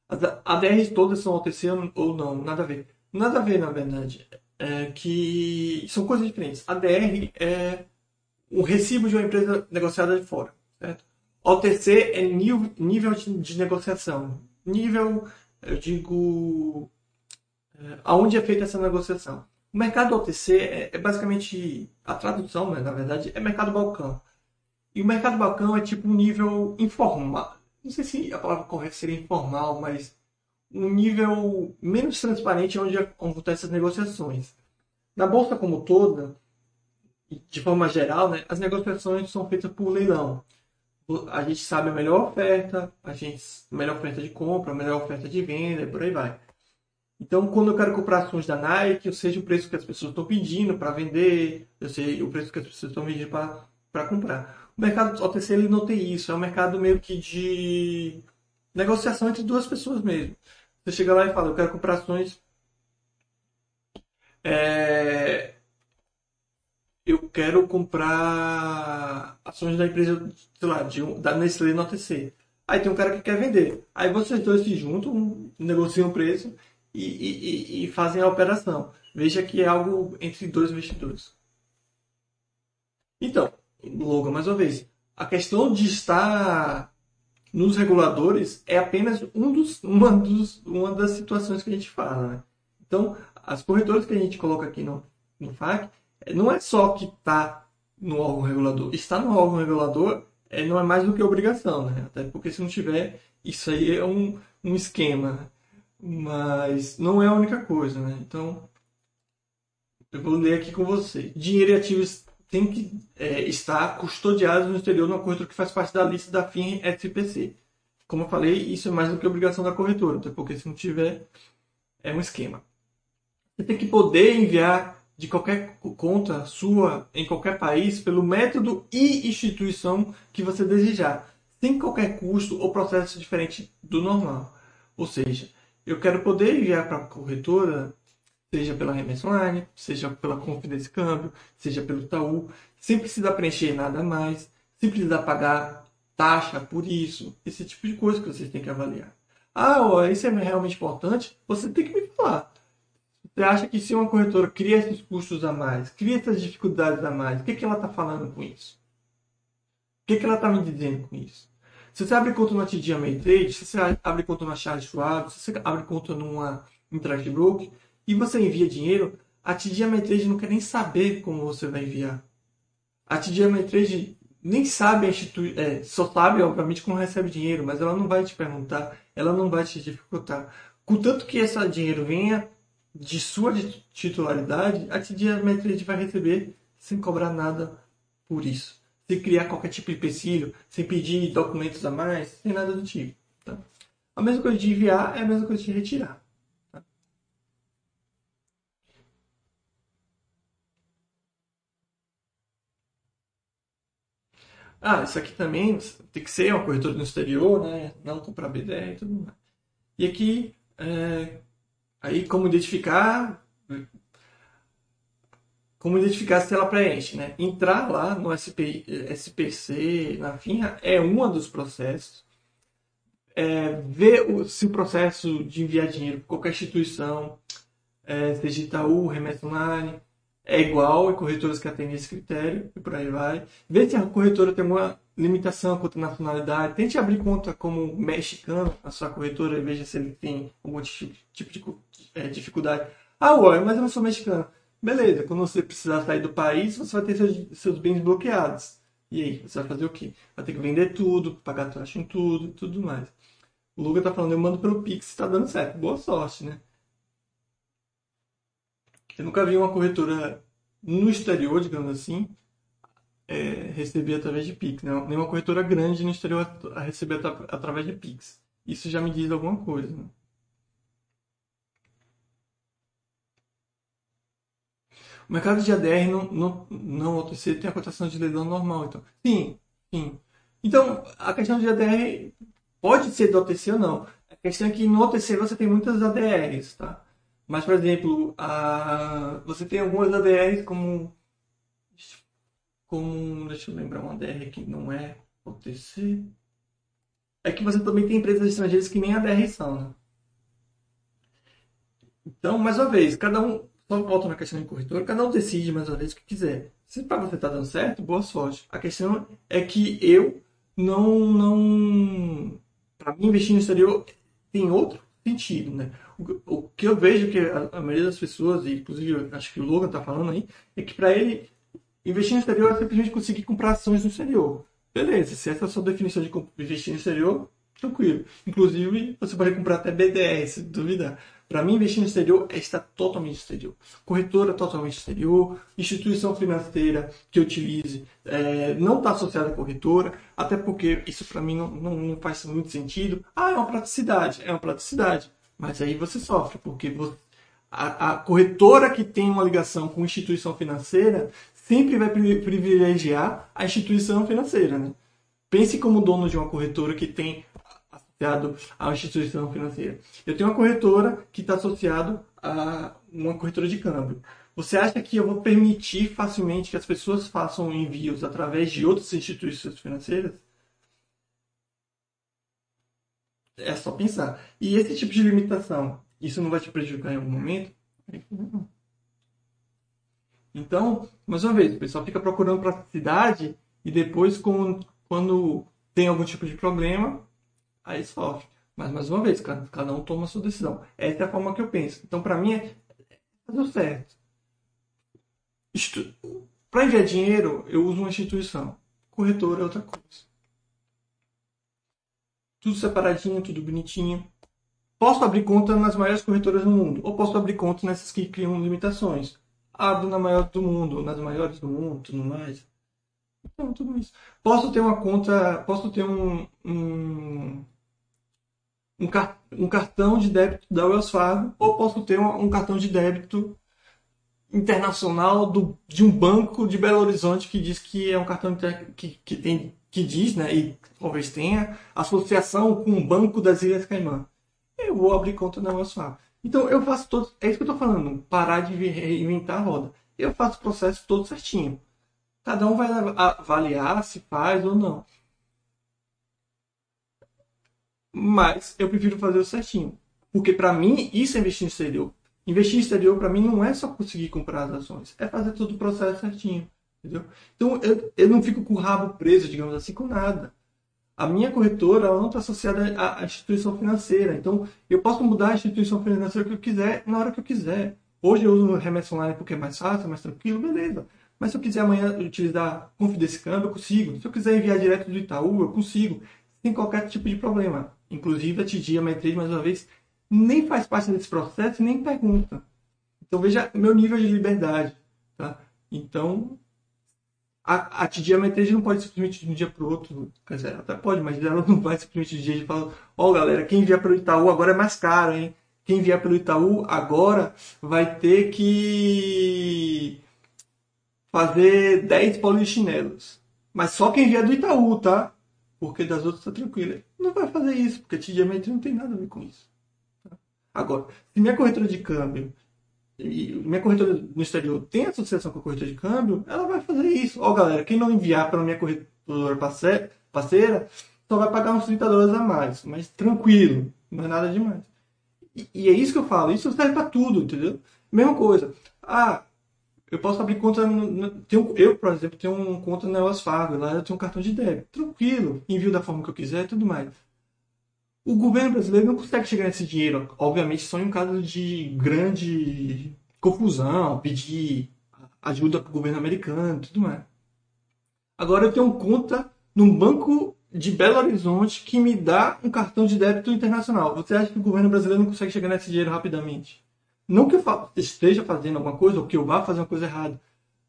As ADRs todas são OTC ou não, nada a ver. Nada a ver, na verdade. É que são coisas diferentes. ADR é o recibo de uma empresa negociada de fora, certo? OTC é nível de negociação. Nível, eu digo, é, aonde é feita essa negociação. O mercado OTC é, é basicamente, a tradução, né, na verdade, é mercado balcão. E o mercado balcão é tipo um nível informal. Não sei se a palavra correta seria informal, mas um nível menos transparente onde acontecem as negociações. Na bolsa como toda, de forma geral, né, as negociações são feitas por leilão a gente sabe a melhor oferta, a gente melhor oferta de compra, a melhor oferta de venda e por aí vai. Então, quando eu quero comprar ações da Nike, eu sei o preço que as pessoas estão pedindo para vender, eu sei o preço que as pessoas estão pedindo para comprar. O mercado OTC ele não tem isso, é um mercado meio que de negociação entre duas pessoas mesmo. Você chega lá e fala, eu quero comprar ações é, eu quero comprar ações da empresa, sei lá, de, da Nestlé no OTC. Aí tem um cara que quer vender. Aí vocês dois se juntam, negociam o preço e, e, e fazem a operação. Veja que é algo entre dois investidores. Então, logo mais uma vez, a questão de estar nos reguladores é apenas um dos, uma, dos, uma das situações que a gente fala. Né? Então, as corretoras que a gente coloca aqui no, no FAC não é só que está no órgão regulador. Estar no órgão regulador é, não é mais do que obrigação, né? Até porque se não tiver, isso aí é um, um esquema. Mas não é a única coisa, né? Então, eu vou ler aqui com você. Dinheiro e ativos tem que é, estar custodiados no exterior numa corretora que faz parte da lista da FIN SPC. Como eu falei, isso é mais do que obrigação da corretora, até porque se não tiver, é um esquema. Você tem que poder enviar de qualquer conta sua em qualquer país pelo método e instituição que você desejar, sem qualquer custo ou processo diferente do normal. Ou seja, eu quero poder enviar para a corretora, seja pela remessa online, seja pela Confidência Câmbio, seja pelo Itaú, sem precisar preencher nada mais, sem precisar pagar taxa por isso, esse tipo de coisa que vocês têm que avaliar. Ah, ó, isso é realmente importante? Você tem que me falar. Você acha que se uma corretora cria esses custos a mais, cria essas dificuldades a mais, o que, que ela está falando com isso? O que, que ela está me dizendo com isso? Se você abre conta na TD Ameritrade, se você abre conta na Charles Schwab, se você abre conta numa Interactive Broker e você envia dinheiro, a TD Ameritrade não quer nem saber como você vai enviar. A TD Ameritrade nem sabe a é, só sabe, obviamente, como recebe dinheiro, mas ela não vai te perguntar, ela não vai te dificultar. Contanto que esse dinheiro venha de sua titularidade, a TD Ameritrade vai receber sem cobrar nada por isso sem criar qualquer tipo de empecilho, sem pedir documentos a mais, sem nada do tipo. Tá? A mesma coisa de enviar é a mesma coisa de retirar. Tá? Ah, isso aqui também tem que ser uma corretora no exterior, né? não comprar BDR e tudo mais. E aqui, é, aí como identificar como identificar se ela preenche, né? Entrar lá no SP, SPC, na FINRA, é um dos processos. É, ver o, se o processo de enviar dinheiro para qualquer instituição, é, seja Itaú, Remessa Online, é igual em corretoras que atendem esse critério e por aí vai. Ver se a corretora tem uma limitação quanto à nacionalidade. Tente abrir conta como mexicano na sua corretora e veja se ele tem algum tipo, de é, dificuldade. Ah, ué, mas eu não sou mexicano. Beleza, quando você precisar sair do país, você vai ter seus, seus bens bloqueados. E aí, você vai fazer o quê? Vai ter que vender tudo, pagar taxa em tudo tudo mais. O Luga tá falando, eu mando pelo Pix, está dando certo. Boa sorte, né? Eu nunca vi uma corretora no exterior, digamos assim, é, receber através de Pix. Né? Nenhuma corretora grande no exterior a receber através de Pix. Isso já me diz alguma coisa. Né? O mercado de ADR não, não, não OTC tem a cotação de leilão normal. Então, sim, sim. Então, a questão de ADR pode ser do OTC ou não. A questão é que no OTC você tem muitas ADRs, tá? Mas, por exemplo, a... você tem algumas ADRs como... como... Deixa eu lembrar uma ADR que não é OTC. É que você também tem empresas estrangeiras que nem ADR são, né? Então, mais uma vez, cada um só volta na questão de corretor, cada um decide mais uma vez o que quiser. Se para você tá dando certo, boa sorte. A questão é que eu não. não para mim, investir no exterior tem outro sentido, né? O, o que eu vejo que a, a, maioria das pessoas, e inclusive acho que o Logan tá falando aí, é que para ele investir no exterior é simplesmente conseguir comprar ações no exterior. Beleza, se essa é a sua definição de investir no exterior, tranquilo. Inclusive, você pode comprar até BDR, se duvidar. Para mim, investir no exterior é estar totalmente exterior. Corretora totalmente exterior, instituição financeira que utilize é, não está associada à corretora, até porque isso para mim não, não, não, faz muito sentido. Ah, é uma praticidade, é uma praticidade. Mas aí você sofre, porque você, a, a corretora que tem uma ligação com instituição financeira sempre vai privilegiar a instituição financeira. Né? Pense como dono de uma corretora que tem associado a uma instituição financeira. Eu tenho uma corretora que está associado a uma corretora de câmbio. Você acha que eu vou permitir facilmente que as pessoas façam envios através de outras instituições financeiras? É só pensar. E esse tipo de limitação, isso não vai te prejudicar em algum momento? Então, mais uma vez, o pessoal fica procurando praticidade e depois, quando tem algum tipo de problema, aí sofre. Mas, mais uma vez, cada, cada um toma a sua decisão. Essa é a forma que eu penso. Então, para mim, é fazer o certo. Para enviar dinheiro, eu uso uma instituição. Corretora é outra coisa. Tudo separadinho, tudo bonitinho. Posso abrir conta nas maiores corretoras do mundo, ou posso abrir conta nessas que criam limitações. a dona maior do mundo, nas maiores do mundo, tudo mais. Então, tudo isso. Posso ter uma conta, posso ter um, um, um, um cartão de débito da Wells Fargo, ou posso ter um, um cartão de débito internacional do, de um banco de Belo Horizonte que diz que é um cartão que, que tem que diz, né, e talvez tenha associação com o Banco das Ilhas Caimã. Eu vou abrir conta na Wells Fargo. Então eu faço todo, é isso que eu estou falando, parar de reinventar a roda. Eu faço o processo todo certinho. Cada um vai avaliar se faz ou não. Mas eu prefiro fazer o certinho. Porque para mim, isso é investir no exterior. Investir no exterior, para mim, não é só conseguir comprar as ações. É fazer todo o processo certinho. Entendeu? Então, eu, eu não fico com o rabo preso, digamos assim, com nada. A minha corretora ela não está associada à, instituição financeira. Então, eu posso mudar a instituição financeira que eu quiser na hora que eu quiser. Hoje eu uso remessa online porque é mais fácil, mais tranquilo, beleza. Mas se eu quiser amanhã utilizar Confidence Câmbio, eu consigo. Se eu quiser enviar direto do Itaú, eu consigo. Sem qualquer tipo de problema. Inclusive, a TD, a Matriz, mais uma vez, nem faz parte desse processo e nem pergunta. Então, veja meu nível de liberdade. Tá? Então, a, a TD, a Matriz não pode simplesmente de um dia para o outro. Quer dizer, até pode, mas ela não vai simplesmente de um dia de falar: Ó, oh, galera, quem enviar pelo Itaú agora é mais caro, hein? Quem enviar pelo Itaú agora vai ter que fazer 10 polichinelos. Mas só quem vier do Itaú, tá? Porque das outras tá tranquilo. Não vai fazer isso, porque TD não tem nada a ver com isso. Agora, se minha corretora de câmbio e minha corretora no exterior tem associação com a corretora de câmbio, ela vai fazer isso. Ó, galera, quem não enviar para minha corretora parceira, só vai pagar uns 30 dólares a mais. Mas tranquilo, não é nada demais. E, e é isso que eu falo, isso serve para tudo, entendeu? Mesma coisa. Ah, eu posso abrir conta. No, tenho, eu, por exemplo, tenho uma conta na Wells Fargo. Lá eu tenho um cartão de débito. Tranquilo. Envio da forma que eu quiser e tudo mais. O governo brasileiro não consegue chegar nesse dinheiro. Obviamente, só em um caso de grande confusão, pedir ajuda para o governo americano e tudo mais. Agora eu tenho conta num banco de Belo Horizonte que me dá um cartão de débito internacional. Você acha que o governo brasileiro não consegue chegar nesse dinheiro rapidamente? Não que eu esteja fazendo alguma coisa ou que eu vá fazer uma coisa errada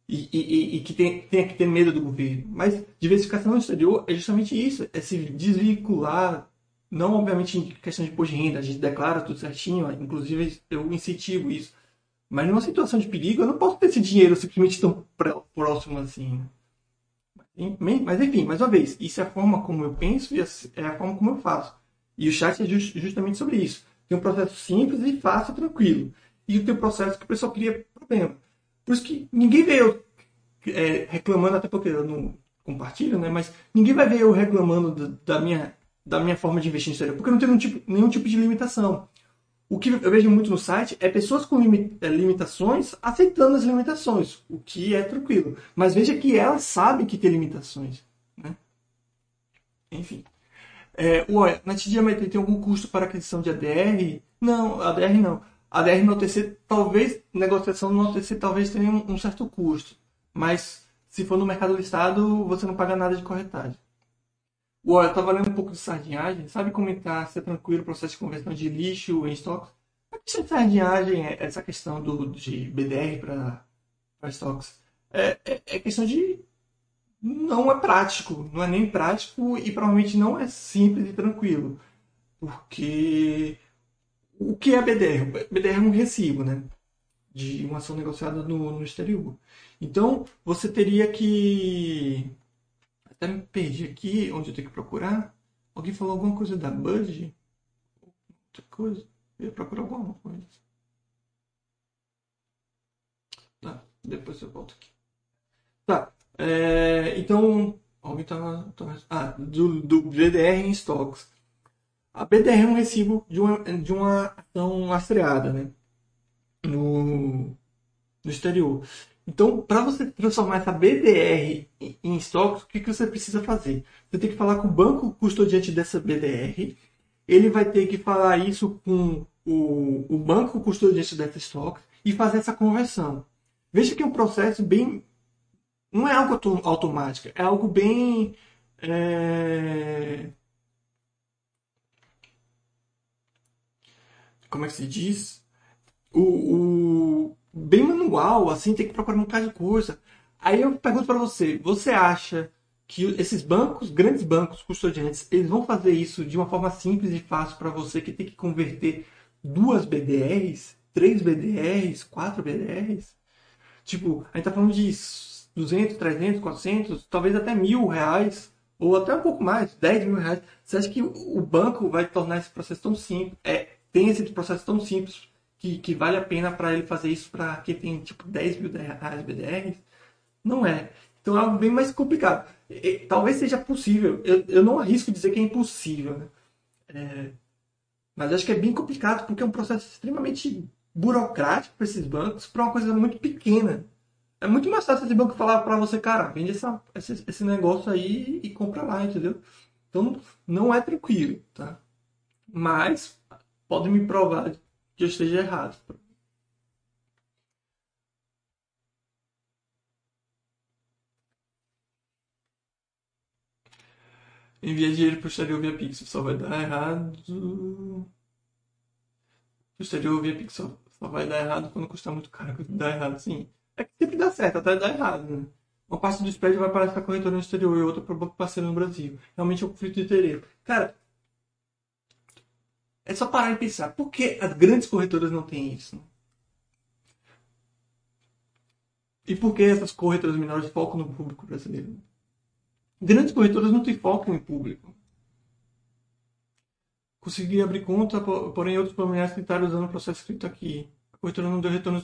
e, e, e que tenha, que ter medo do governo, mas diversificação exterior é justamente isso: é se desvincular. Não, obviamente, em questão de imposto de renda, a gente declara tudo certinho, inclusive eu incentivo isso. Mas numa situação de perigo, eu não posso ter esse dinheiro simplesmente tão próximo assim. Mas enfim, mais uma vez, isso é a forma como eu penso e é a forma como eu faço. E o chat é justamente sobre isso. Tem um processo simples e fácil, tranquilo e o teu processo que o pessoal cria problema. Por isso que ninguém vê eu é, reclamando, até porque eu não compartilho, né? Mas ninguém vai ver eu reclamando da, da minha, da minha forma de investir em exterior, porque eu não tenho nenhum tipo, nenhum tipo de limitação. O que eu vejo muito no site é pessoas com é, limitações aceitando as limitações, o que é tranquilo. Mas veja que ela sabe que tem limitações. Né? Enfim. É, ué, na TDMT tem algum custo para aquisição de ADR? Não, ADR não a DR no OTC, talvez, negociação no OTC talvez tenha um, um certo custo, mas se for no mercado listado, você não paga nada de corretagem. Ué, eu estava lendo um pouco de sardinhagem. Sabe comentar é tranquilo o processo de conversão de lixo em estoques? A questão de sardinhagem é essa questão do, de BDR para estoques. É, é, é, questão de. Não é prático. Não é nem prático e provavelmente não é simples e tranquilo. Porque o que é BDR? BDR é um recibo, né? De uma ação negociada no, no exterior. Então, você teria que. Até me perdi aqui, onde eu tenho que procurar. Alguém falou alguma coisa da Budge? Outra coisa? Eu ia procurar alguma coisa. Tá, depois eu volto aqui. Tá, é, então. Alguém tava ah, do, do BDR em stocks. A BDR é um recibo de uma, de uma ação lastreada né? no, no exterior. Então, para você transformar essa BDR em estoques, o que, que você precisa fazer? Você tem que falar com o banco custodiante dessa BDR, ele vai ter que falar isso com o, o banco custodiante dessa estoque e fazer essa conversão. Veja que é um processo bem. Não é algo automático, é algo bem. É como é que se diz? O, o bem manual, assim, tem que procurar um bocado de coisa. Aí eu pergunto para você, você acha que esses bancos, grandes bancos custodiantes, eles vão fazer isso de uma forma simples e fácil para você que tem que converter duas BDRs, três BDRs, quatro BDRs? Tipo, a gente tá falando de 200, 300, 400, talvez até mil reais, ou até um pouco mais, 10 mil reais. Você acha que o banco vai tornar esse processo tão simples, é, tem esse processo tão simples, que, que vale a pena para ele fazer isso para quem tem tipo 10 mil reais BDRs? Não é. Então é algo bem mais complicado. E, talvez seja possível. Eu, eu não arrisco dizer que é impossível. Né? É, mas acho que é bem complicado porque é um processo extremamente burocrático para esses bancos para uma coisa muito pequena. É muito mais fácil esse banco falar para você, cara, vende essa, esse, esse negócio aí e compra lá, entendeu? Então não é tranquilo, tá? Mas pode me provar que eu esteja errado. Envia dinheiro pro exterior via Pix, só vai dar errado. Pro exterior via Pix só, vai dar errado quando custar muito caro. Dá errado, sim. É que sempre dá certo, até dá errado, né? Uma parte do spread vai para a corretora no exterior e outra para o banco parceiro no Brasil. Realmente é um conflito de interesse. Cara, é só parar e pensar. Por que as grandes corretoras não têm isso? E por que essas corretoras menores focam no público brasileiro? Grandes corretoras não têm foco em público. Consegui abrir conta, porém outros familiares tentaram usando o processo escrito aqui. A corretora não deu retorno.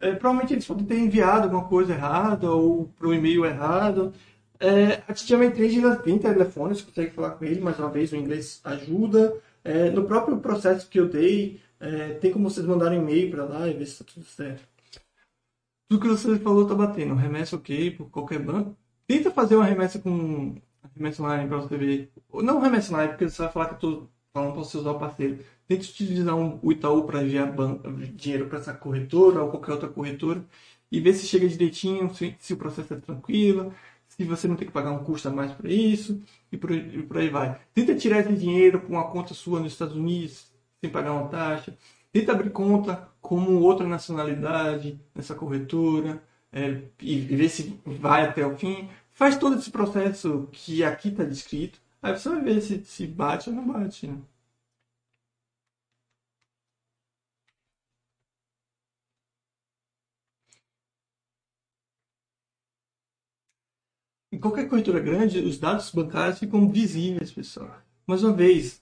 É, provavelmente eles podem ter enviado alguma coisa errada ou para o e-mail errado. É, a Titia Maitreja ainda tem telefone, você consegue falar com ele, mais uma vez o inglês ajuda. É, no próprio processo que eu dei, é, tem como vocês mandarem e-mail para lá e ver se está tudo certo. Tudo que você falou está batendo. Remessa ok por qualquer banco. Tenta fazer uma remessa com remessa online para você ver. Não remessa online, porque você vai falar que eu estou falando para você usar o parceiro. Tente utilizar um, o Itaú para enviar dinheiro para essa corretora ou qualquer outra corretora e ver se chega direitinho, se, se o processo é tranquilo, se você não tem que pagar um custo a mais para isso e por, e por aí vai. Tenta tirar esse dinheiro com uma conta sua nos Estados Unidos sem pagar uma taxa. Tenta abrir conta como outra nacionalidade nessa corretora é, e, ver se vai até o fim. Faz todo esse processo que aqui está descrito. Aí você vai ver se, se bate ou não bate. Né? Em qualquer corretora grande, os dados bancários ficam visíveis, pessoal. Mais uma vez,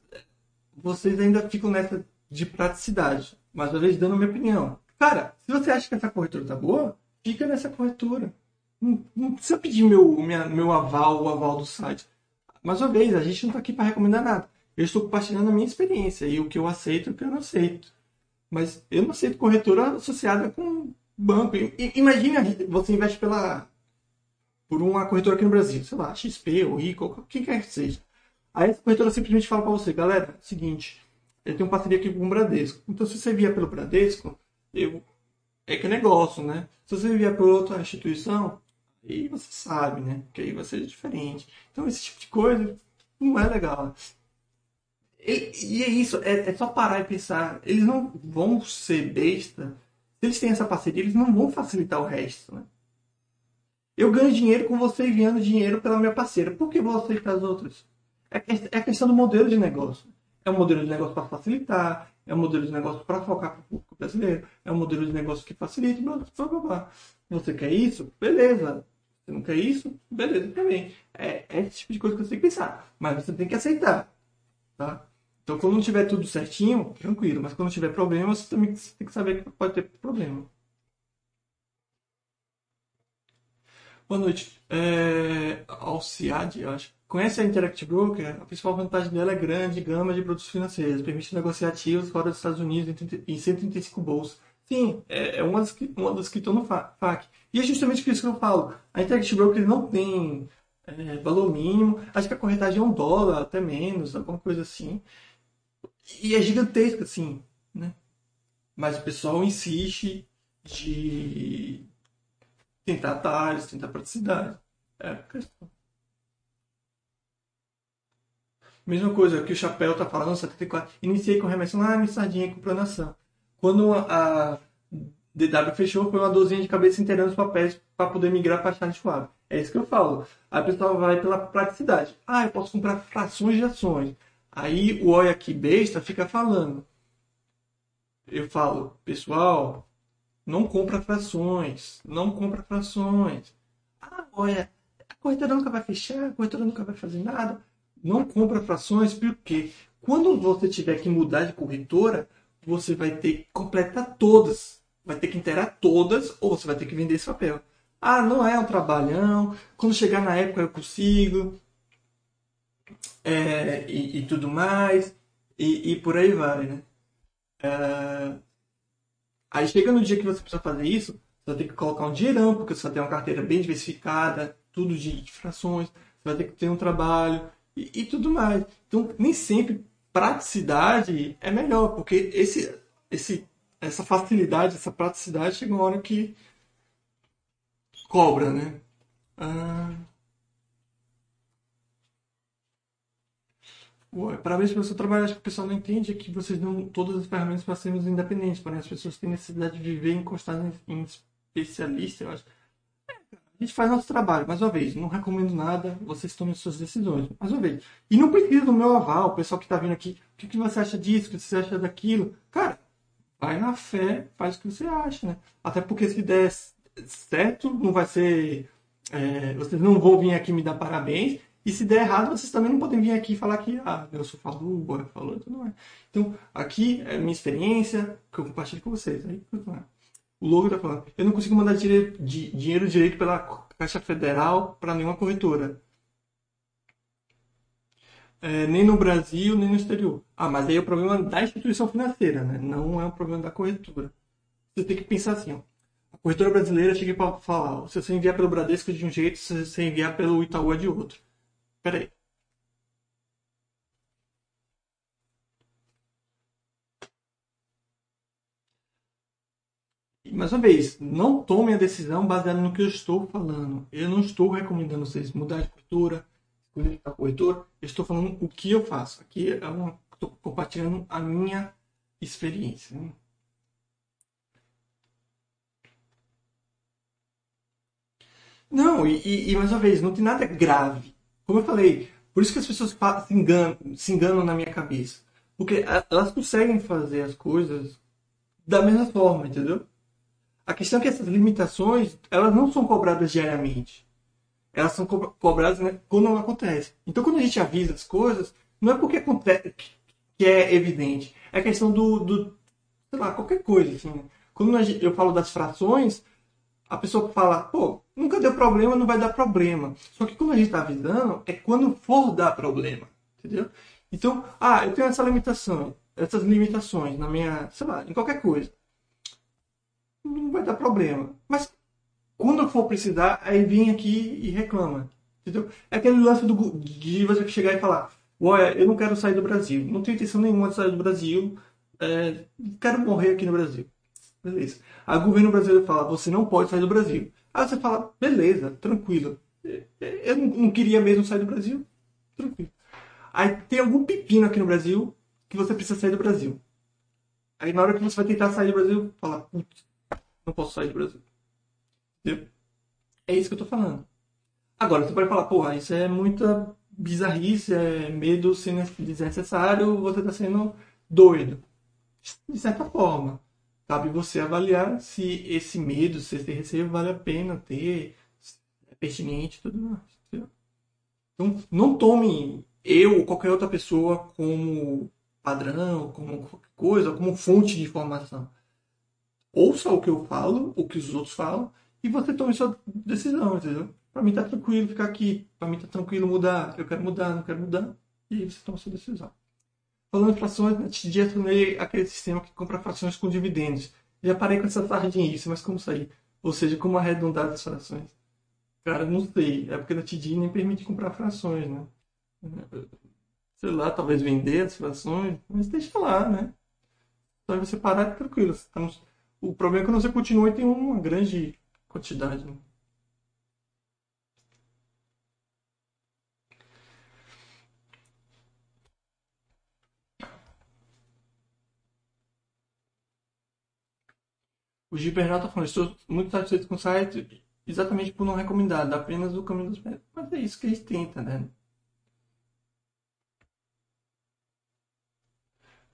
vocês ainda ficam nessa de praticidade. Mais uma vez, dando minha opinião. Cara, se você acha que essa corretora tá boa, fica nessa corretora. Não, não precisa pedir meu, minha, meu aval, o aval do site. Mais uma vez, a gente não está aqui para recomendar nada. Eu estou compartilhando a minha experiência e o que eu aceito e o que eu não aceito. Mas eu não aceito corretora associada com banco. Imagina, você investe pela por uma corretora aqui no Brasil, sei lá, XP ou Rico, quem quer que seja. Aí essa corretora simplesmente fala para você, galera, seguinte, eu tenho parceria aqui com o Bradesco. Então se você vier pelo Bradesco, eu é que é negócio, né? Se você vier por outra instituição, aí você sabe, né? Que aí vai ser diferente. Então esse tipo de coisa não é legal. E, e é isso, é, é, só parar e pensar. Eles não vão ser besta. Se eles têm essa parceria, eles não vão facilitar o resto, né? Eu ganho dinheiro com você enviando dinheiro pela minha parceira. Por que vou aceitar as outras? É, é questão do modelo de negócio. É um modelo de negócio para facilitar, é um modelo de negócio para focar para o público brasileiro, é um modelo de negócio que facilita, blá, blá, blá. Você quer isso? Beleza. Você não quer isso? Beleza também. É, é esse tipo de coisa que você tem que pensar. Mas você tem que aceitar. Tá? Então, quando não tiver tudo certinho, tranquilo. Mas quando tiver problema, você também tem que saber que pode ter problema. Boa noite. É, Alciade, acho. Conhece a Interactive Broker? A principal vantagem dela é grande gama de produtos financeiros. Permite negociar ativos fora dos Estados Unidos em 135 bolsas. Sim, é, é uma das que, uma das que estão no FAC. E é justamente por isso que eu falo. A Interactive Broker não tem é, valor mínimo. Acho que a corretagem é um dólar, até menos, alguma coisa assim. E é gigantesca, assim, né? Mas o pessoal insiste de tentar atalhos, tentar praticidade. É a questão. Mesma coisa que o Chapéu está falando, 74. Iniciei com remessa lá em sardinha com planação. Quando a, DW fechou, foi uma dorzinha de cabeça inteirando os papéis para poder migrar para Charles Schwab. É isso que eu falo. A pessoa vai pela praticidade. Ah, eu posso comprar frações de ações. Aí o olha aqui besta fica falando. Eu falo, pessoal, não compra frações, não compra frações. Ah, olha, a corretora nunca vai fechar, a corretora nunca vai fazer nada. Não compra frações porque quando você tiver que mudar de corretora, você vai ter que completar todas. Vai ter que inteirar todas ou você vai ter que vender esse papel. Ah, não é um trabalhão. Quando chegar na época eu consigo. É, e, e, tudo mais. E, e, por aí vai, né? É, aí chega no dia que você precisa fazer isso, você vai ter que colocar um dinheirão, porque você vai ter uma carteira bem diversificada, tudo de, frações, você vai ter que ter um trabalho e, e tudo mais. Então, nem sempre praticidade é melhor, porque esse, esse, essa facilidade, essa praticidade chega uma hora que cobra, né? Ah... Para ver se o seu trabalho, acho que o pessoal não entende é que vocês dão todas as ferramentas para sermos independentes, porém as pessoas têm necessidade de viver encostadas em, em eu acho. A gente faz nosso trabalho, mais uma vez, não recomendo nada, vocês tomem suas decisões, mais uma vez. E não precisa do meu aval, o pessoal que está vindo aqui, o que, que você acha disso, o que você acha daquilo. Cara, vai na fé, faz o que você acha, né? Até porque se der certo, não vai ser. É, vocês não vão vir aqui me dar parabéns. E se der errado, vocês também não podem vir aqui e falar que, ah, eu sou falou, o falou, tudo mais. Então, aqui é minha experiência, que eu compartilho com vocês. Aí, tudo. O logo está falando. Eu não consigo mandar dinheiro, dinheiro direito pela Caixa Federal para nenhuma corretora. É, nem no Brasil, nem no exterior. Ah, mas aí é o problema da instituição financeira, né? Não é um problema da corretora. Você tem que pensar assim, ó. A corretora brasileira chega para falar, se você enviar pelo Bradesco de um jeito, se você enviar pelo Itaú é de outro. Peraí. mais uma vez, não tome a decisão baseada no que eu estou falando. Eu não estou recomendando vocês mudar de corretora, escolher a corretora. Eu estou falando o que eu faço. Aqui é uma, estou compartilhando a minha experiência. Né? Não, e, e, mais uma vez, não tem nada grave. Como eu falei, por isso que as pessoas se enganam, se enganam na minha cabeça. Porque elas conseguem fazer as coisas da mesma forma, entendeu? A questão é que essas limitações, elas não são cobradas diariamente. Elas são co cobradas né, quando não acontece. Então, quando a gente avisa as coisas, não é porque acontece que é evidente. É questão do, do sei lá, qualquer coisa. Assim, né? Quando eu falo das frações, a pessoa fala, pô, nunca deu problema, não vai dar problema. Só que quando a gente está avisando, é quando for dar problema. Entendeu? Então, ah, eu tenho essa limitação, essas limitações na minha, sei lá, em qualquer coisa não vai dar problema. Mas quando for precisar, aí vem aqui e reclama. Entendeu? É aquele lance do, de você chegar e falar: Olha, eu não quero sair do Brasil. Não tenho intenção nenhuma de sair do Brasil. É, quero morrer aqui no Brasil. Beleza. O governo brasileiro fala: Você não pode sair do Brasil. Aí você fala: Beleza, tranquilo. Eu não queria mesmo sair do Brasil. Tranquilo. Aí tem algum pepino aqui no Brasil que você precisa sair do Brasil. Aí na hora que você vai tentar sair do Brasil, fala: Putz, não posso sair do Brasil. Entendeu? É isso que eu tô falando. Agora, você pode falar, porra, isso é muita bizarrice, é medo desnecessário, você tá sendo doido. De certa forma. Cabe você avaliar se esse medo, se esse receio vale a pena ter, é pertinente e tudo mais. Então, não tome eu ou qualquer outra pessoa como padrão, como coisa, como fonte de informação ouça o que eu falo, o que os outros falam, e você tome sua decisão, entendeu? Pra mim tá tranquilo ficar aqui, pra mim tá tranquilo mudar, eu quero mudar, não quero mudar, e aí você toma sua decisão. Falando em frações, antes de tornei aquele sistema que compra frações com dividendos. Já parei com essa sardinice, mas como sair? Ou seja, como arredondar as frações? Cara, não sei. É porque a TD nem permite comprar frações, né? Sei lá, talvez vender as frações, mas deixa lá, né? Só você parar tranquilo. Tá o problema é que você continua e tem uma grande quantidade. Né? O Gibernal tá falando, estou muito satisfeito com o site exatamente por não recomendar, apenas o caminho dos pés. Mas é isso que a gente tenta, né?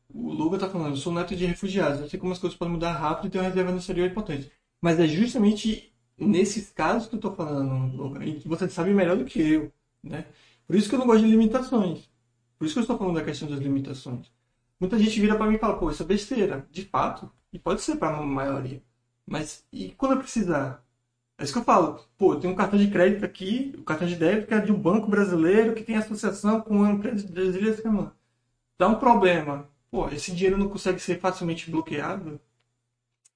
O Luga tá falando, sou neto de refugiados, eu sei como as coisas podem mudar rápido e ter uma reserva no exterior importante. Mas é justamente nesses casos que eu tô falando, Luga, e que você sabe melhor do que eu, né? Por isso que eu não gosto de limitações. Por isso que eu estou falando da questão das limitações. Muita gente vira para mim e fala, pô, isso é besteira. De fato. E pode ser para a maioria. Mas e quando eu precisar? É isso que eu falo. Pô, tem um cartão de crédito aqui, o cartão de débito que é de um banco brasileiro que tem associação com uma empresa Ilhas Caimã. Dá um problema. Pô, esse dinheiro não consegue ser facilmente bloqueado?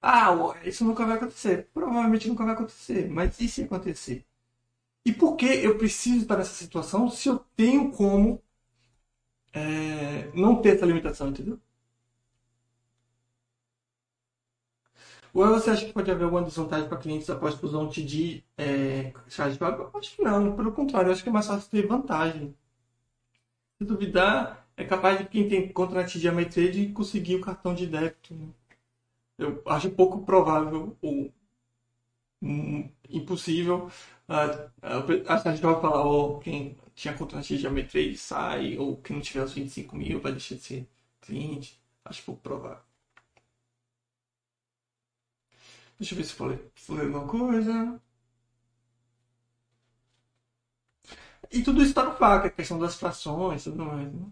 Ah, isso nunca vai acontecer. Provavelmente nunca vai acontecer. Mas e se acontecer? E por que eu preciso estar nessa situação se eu tenho como é, não ter essa limitação, entendeu? Ou você acha que pode haver alguma desvantagem para clientes após fusão TD é, charge Eu acho que não, pelo contrário, eu acho que é mais fácil ter vantagem. Se duvidar, é capaz de quem tem conta na TD Ameritrade conseguir o cartão de débito. Né? Eu acho pouco provável ou um, impossível. Uh, a gente vai falar, oh, quem tinha conta na TD Ameritrade sai, ou quem não tiver os 25 mil vai deixar de ser cliente. Acho pouco provável. Deixa eu ver se falei, falei alguma coisa. E tudo isso está no FAQ, a questão das frações e tudo mais. Né?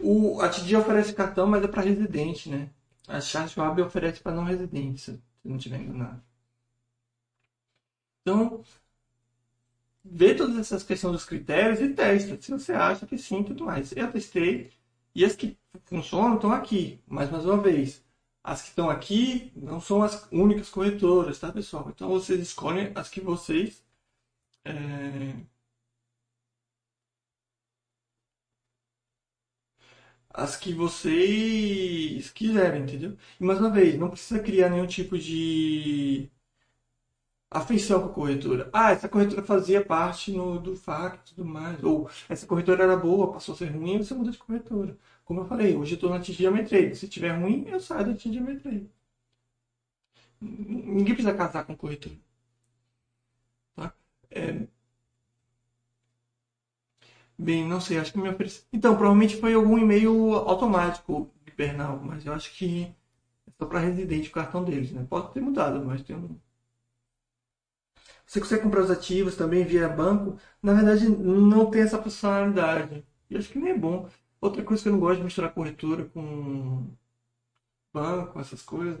O, a TD oferece cartão, mas é para residente, né? A Charge oferece para não residente, se não estiver enganado. Então, vê todas essas questões dos critérios e testa. Se você acha que sim, tudo mais. Eu testei e as que funcionam estão aqui. Mas, mais uma vez, as que estão aqui não são as únicas corretoras, tá, pessoal? Então vocês escolhem as que vocês é... as que vocês quiserem, entendeu? E mais uma vez, não precisa criar nenhum tipo de afeição com a corretora. Ah, essa corretora fazia parte no, do FAC e tudo mais. Ou essa corretora era boa, passou a ser ruim, você muda de corretora. Como eu falei, hoje eu estou na TD Trade. Se tiver ruim, eu saio da TD Trade. Ninguém precisa casar com corretora. Tá? É... Bem, não sei, acho que me ofereceu. Então, provavelmente foi algum e-mail automático Bernal, mas eu acho que é só para residente o cartão deles, né? Pode ter mudado, mas tem um. Você consegue comprar os ativos também via banco. Na verdade, não tem essa funcionalidade. E acho que nem é bom. Outra coisa que eu não gosto de misturar corretora com banco, essas coisas,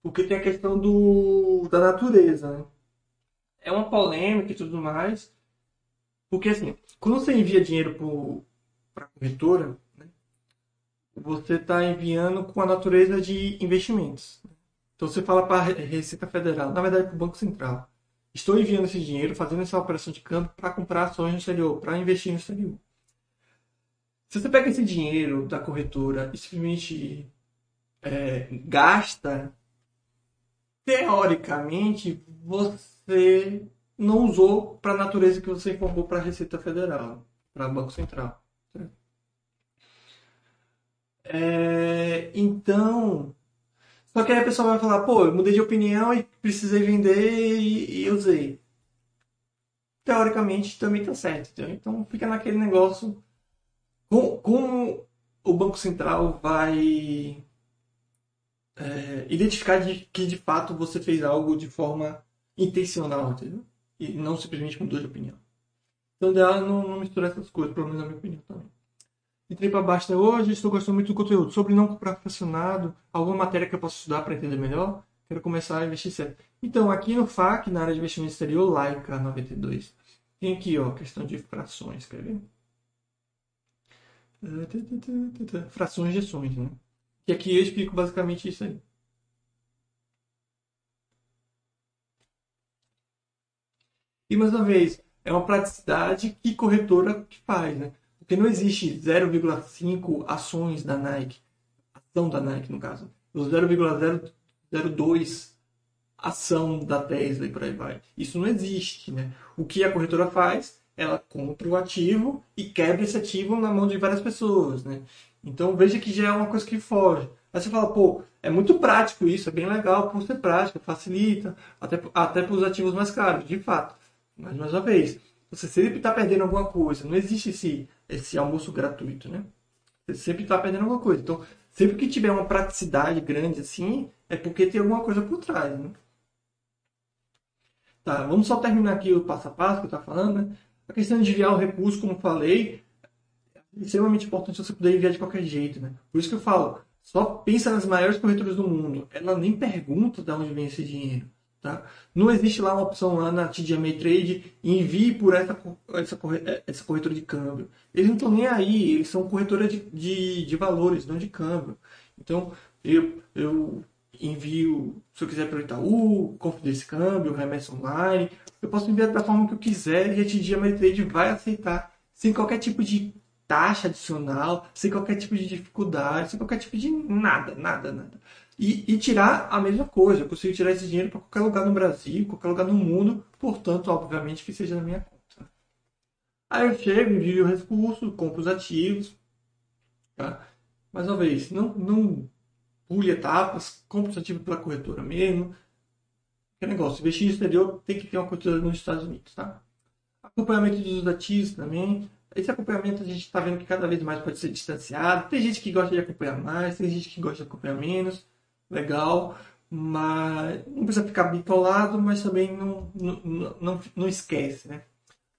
porque tem a questão do, da natureza. Né? É uma polêmica e tudo mais. Porque assim, quando você envia dinheiro para a corretora, né, você está enviando com a natureza de investimentos. Então você fala para a Receita Federal, na verdade para o Banco Central. Estou enviando esse dinheiro, fazendo essa operação de câmbio para comprar ações no exterior, para investir no exterior. Se você pega esse dinheiro da corretora e simplesmente é, gasta, teoricamente você não usou para a natureza que você informou para a Receita Federal, para o Banco Central. É, então, só que aí a pessoa vai falar, pô, eu mudei de opinião e precisei vender e, e usei. Teoricamente também tá certo. Então fica naquele negócio como, como o Banco Central vai é, identificar de, que de fato você fez algo de forma intencional, entendeu? E não simplesmente mudou de opinião. Então dela não, não mistura essas coisas, pelo menos na minha opinião também. Entrei para Basta hoje, estou gostando muito do conteúdo. Sobre não comprar fracionado, alguma matéria que eu possa estudar para entender melhor? Quero começar a investir certo. Então, aqui no FAC, na área de investimento exterior, Laika 92. Tem aqui, ó, questão de frações, quer ver? Frações de ações, né? E aqui eu explico basicamente isso aí. E mais uma vez, é uma praticidade que corretora que faz, né? Porque não existe 0,5 ações da Nike, ação da Nike no caso, os 0,002 ação da Tesla e por aí vai. Isso não existe, né? O que a corretora faz ela compra o ativo e quebra esse ativo na mão de várias pessoas, né? Então veja que já é uma coisa que foge. Aí você fala, pô, é muito prático isso, é bem legal por ser prático, facilita, até, até para os ativos mais caros, de fato. Mas, mais uma vez, você sempre está perdendo alguma coisa. Não existe esse, esse almoço gratuito, né? Você sempre está perdendo alguma coisa. Então, sempre que tiver uma praticidade grande assim, é porque tem alguma coisa por trás, né? Tá, vamos só terminar aqui o passo a passo que eu estava falando, né? A questão de enviar o recurso, como falei, é extremamente importante você poder enviar de qualquer jeito, né? Por isso que eu falo, só pensa nas maiores corretoras do mundo. Ela nem pergunta de onde vem esse dinheiro. Tá? Não existe lá uma opção lá na TD Trade envie por essa, essa, essa corretora de câmbio. Eles não estão nem aí, eles são corretora de, de, de valores, não de câmbio. Então, eu, eu envio, se eu quiser para o Itaú, compro desse câmbio, remessa online. Eu posso enviar da forma que eu quiser e a TD Ameritrade vai aceitar, sem qualquer tipo de taxa adicional, sem qualquer tipo de dificuldade, sem qualquer tipo de nada, nada, nada. E, e tirar a mesma coisa, eu consigo tirar esse dinheiro para qualquer lugar no Brasil, qualquer lugar no mundo, portanto, obviamente, que seja na minha conta. Aí eu chego, envio o recurso, compro os ativos. Tá? Mais uma vez, não, não pule etapas, compre os ativos pela corretora mesmo. Que negócio, investir no exterior tem que ter uma corretora nos Estados Unidos. Tá? Acompanhamento dos ativos também. Esse acompanhamento a gente está vendo que cada vez mais pode ser distanciado. Tem gente que gosta de acompanhar mais, tem gente que gosta de acompanhar menos legal, mas não precisa ficar bitolado, mas também não, não, não, não esquece, né?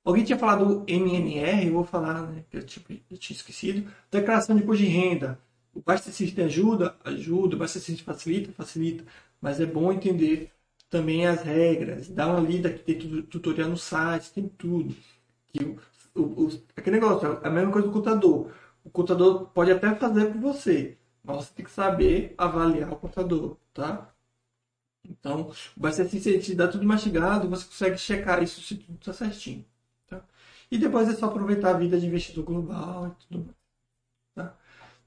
Alguém tinha falado do MNR, eu vou falar, né? Que eu, tipo, eu tinha esquecido. Declaração de imposto de renda. O Basta System ajuda? Ajuda. O Basta System facilita? Facilita. Mas é bom entender também as regras. Dá uma lida que tem tutorial no site, tem tudo. Que o, o, o, aquele negócio, é a mesma coisa do contador. O contador pode até fazer por você, mas você tem que saber avaliar o contador, tá? Então, vai ser assim, se te dá tudo mastigado, você consegue checar isso se tudo está certinho. Tá? E depois é só aproveitar a vida de investidor global e tudo mais. Tá?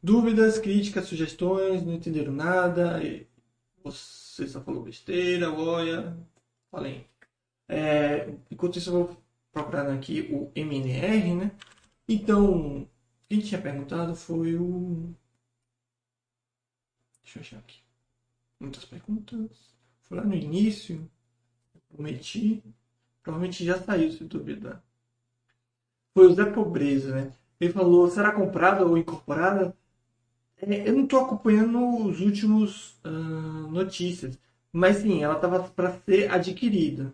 Dúvidas, críticas, sugestões, não entenderam nada, você só falou besteira, olha, falei. É, enquanto isso, eu vou procurar aqui o MNR, né? Então, quem tinha perguntado foi o Deixa eu achar aqui. Muitas perguntas. Foi lá no início. Prometi. Provavelmente já saiu, se duvidar. Foi o Zé Pobreza, né? Ele falou, será comprada ou incorporada? É, eu não estou acompanhando os últimos uh, notícias. Mas sim, ela estava para ser adquirida.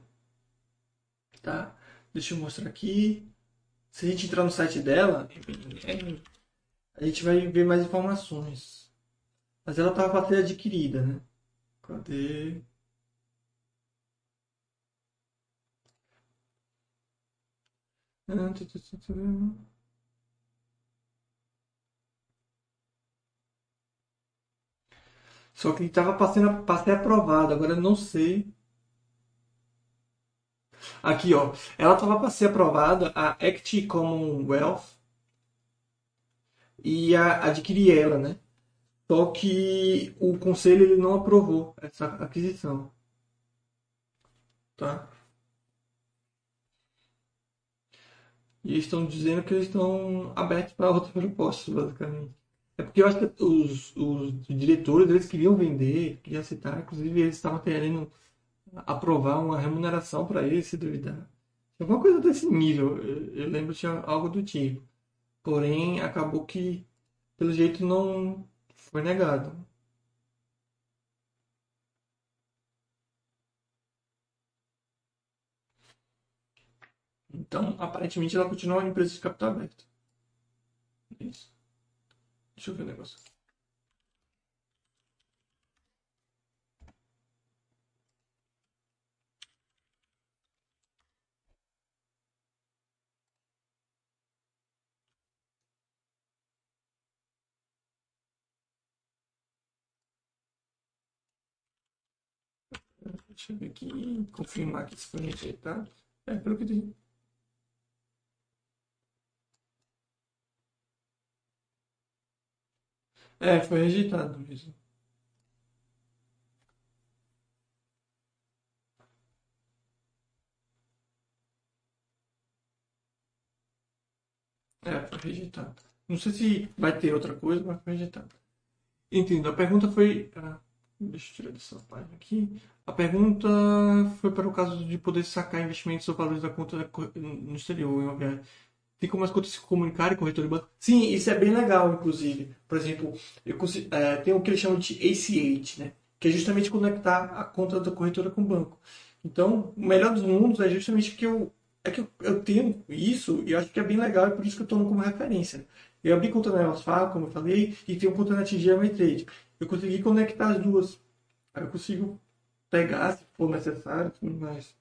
Tá? Deixa eu mostrar aqui. Se a gente entrar no site dela, a gente vai ver mais informações. Mas ela estava para ser adquirida, né? Cadê? Só que estava para ser aprovado, agora eu não sei. Aqui, ó. Ela estava para ser aprovada, a Act Commonwealth, e a, adquirir ela, né? Só que o conselho ele não aprovou essa aquisição. Tá? E estão dizendo que eles estão abertos para outras propostas, basicamente. É porque eu acho que os, os diretores eles queriam vender, queriam aceitar, inclusive eles estavam querendo aprovar uma remuneração para eles, se duvidar. Alguma coisa desse nível, eu, eu lembro tinha algo do tipo. Porém, acabou que, pelo jeito, não, foi negado. Então, aparentemente, ela continua uma empresa de capital aberto. Isso. Deixa eu ver o negócio. Deixa eu ver aqui, confirmar que isso foi rejeitado. É, pelo que É, foi rejeitado mesmo. É, foi rejeitado. Não sei se vai ter outra coisa, mas foi rejeitado. Entendo. A pergunta foi. ah, deixa eu tirar dessa página aqui. A pergunta foi para o caso de poder sacar investimentos ou valores da conta no exterior em uma viagem. Tem como as contas se comunicarem com o corretor de banco? Sim, isso é bem legal, inclusive. Por exemplo, eu consi- é, tem o que eles chamam de ACH, né? Que é justamente conectar a conta da corretora com o banco. Então, o melhor dos mundos é justamente que eu é que eu, tenho isso e eu acho que é bem legal e por isso que eu tomo como referência. Eu abri conta na Wells Fargo, como eu falei, e tenho conta na TD Ameritrade. Eu consegui conectar as duas. Eu consigo pegar se for necessário tudo mais.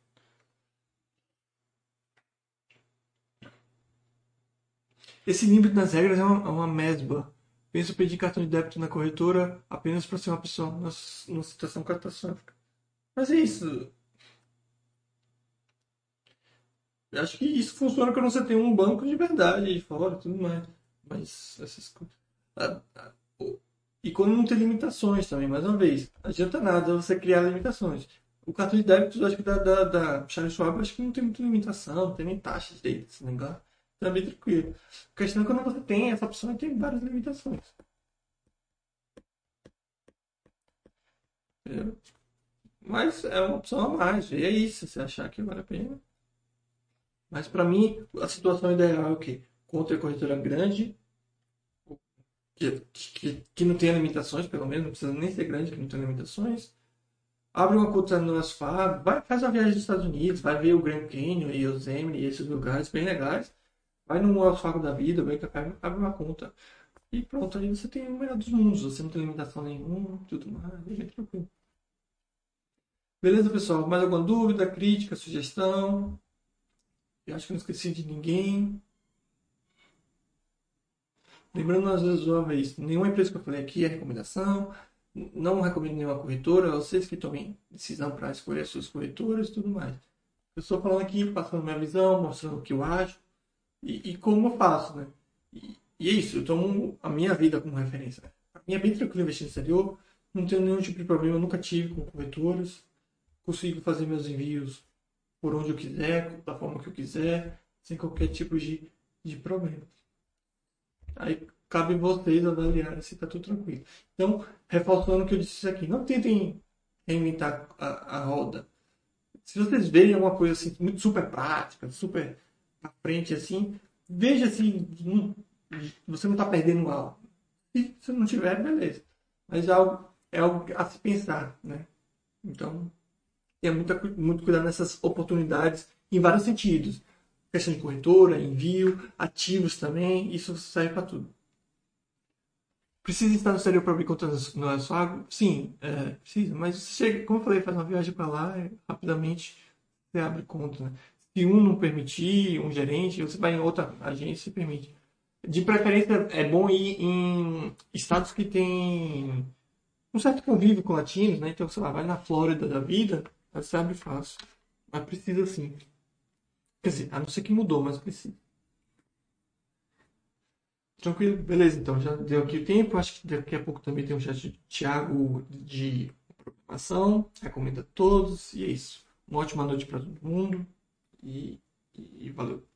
Esse limite nas regras é uma, é uma mesba. Penso pedir cartão de débito na corretora apenas para ser uma pessoa numa, situação catastrófica. Mas é isso. Eu acho que isso funciona quando você tem um banco de verdade aí fora e tudo mais. Mas essas coisas. E quando não tem limitações também, mais uma vez, não adianta nada você criar limitações. O cartão de débito, acho que da, da, da Charles Schwab, acho que não tem muita limitação, não tem nem taxa direito, esse negócio. É bem tranquilo. A questão é quando você tem essa opção tem várias limitações. Entendeu? Mas é uma opção a mais, e é isso, se achar que vale a pena. Mas para mim, a situação ideal é o quê? Conta a corretora grande, que, que, que não tenha limitações, pelo menos, não precisa nem ser grande, que não tenha limitações. Abre uma conta no Asfab, vai, faz uma viagem dos Estados Unidos, vai ver o Grand Canyon e o Yosemite e esses lugares bem legais. Vai no Wells da vida, abre abre uma conta. E pronto, aí você tem o melhor dos mundos, você não tem limitação nenhuma, tudo mais, é tranquilo. Beleza, pessoal? Mais alguma dúvida, crítica, sugestão? Eu acho que não esqueci de ninguém. Lembrando às vezes uma vez, nenhuma empresa que eu falei aqui é recomendação, não recomendo nenhuma corretora, vocês que tomem decisão para escolher as suas corretoras e tudo mais. Eu estou falando aqui, passando minha visão, mostrando o que eu acho e, e como eu faço, né? E, e, é isso, eu tomo a minha vida como referência. A minha é bem tranquilo investir no exterior, não tenho nenhum tipo de problema, nunca tive com corretoras, consigo fazer meus envios por onde eu quiser, da forma que eu quiser, sem qualquer tipo de, de problema. Aí cabe vocês avaliarem se está tudo tranquilo. Então, reforçando o que eu disse aqui, não tentem reinventar a, a roda. Se vocês verem alguma coisa assim, muito super prática, super à frente assim, veja se não, você não está perdendo algo. Se você não tiver, beleza. Mas é algo, é algo a se pensar, né? Então, tenha muita, muito cuidado nessas oportunidades em vários sentidos. Questão de corretora, envio, ativos também, isso serve para tudo. Precisa estar no exterior para abrir conta no Asfago? Sim, é, precisa, mas chega, como eu falei, faz uma viagem para lá, é, rapidamente você abre conta. Né? Se um não permitir, um gerente, você vai em outra agência e permite. De preferência, é bom ir em estados que tem um certo convívio com latinos, né? Então, sei lá, vai na Flórida da vida, você abre fácil. Mas precisa sim. Quer dizer, a não ser que mudou, mas precisa. Tranquilo? Beleza, então já deu aqui o tempo. Acho que daqui a pouco também tem um chat de Thiago de programação. Recomendo a todos. E é isso. Uma ótima noite para todo mundo. E, e valeu.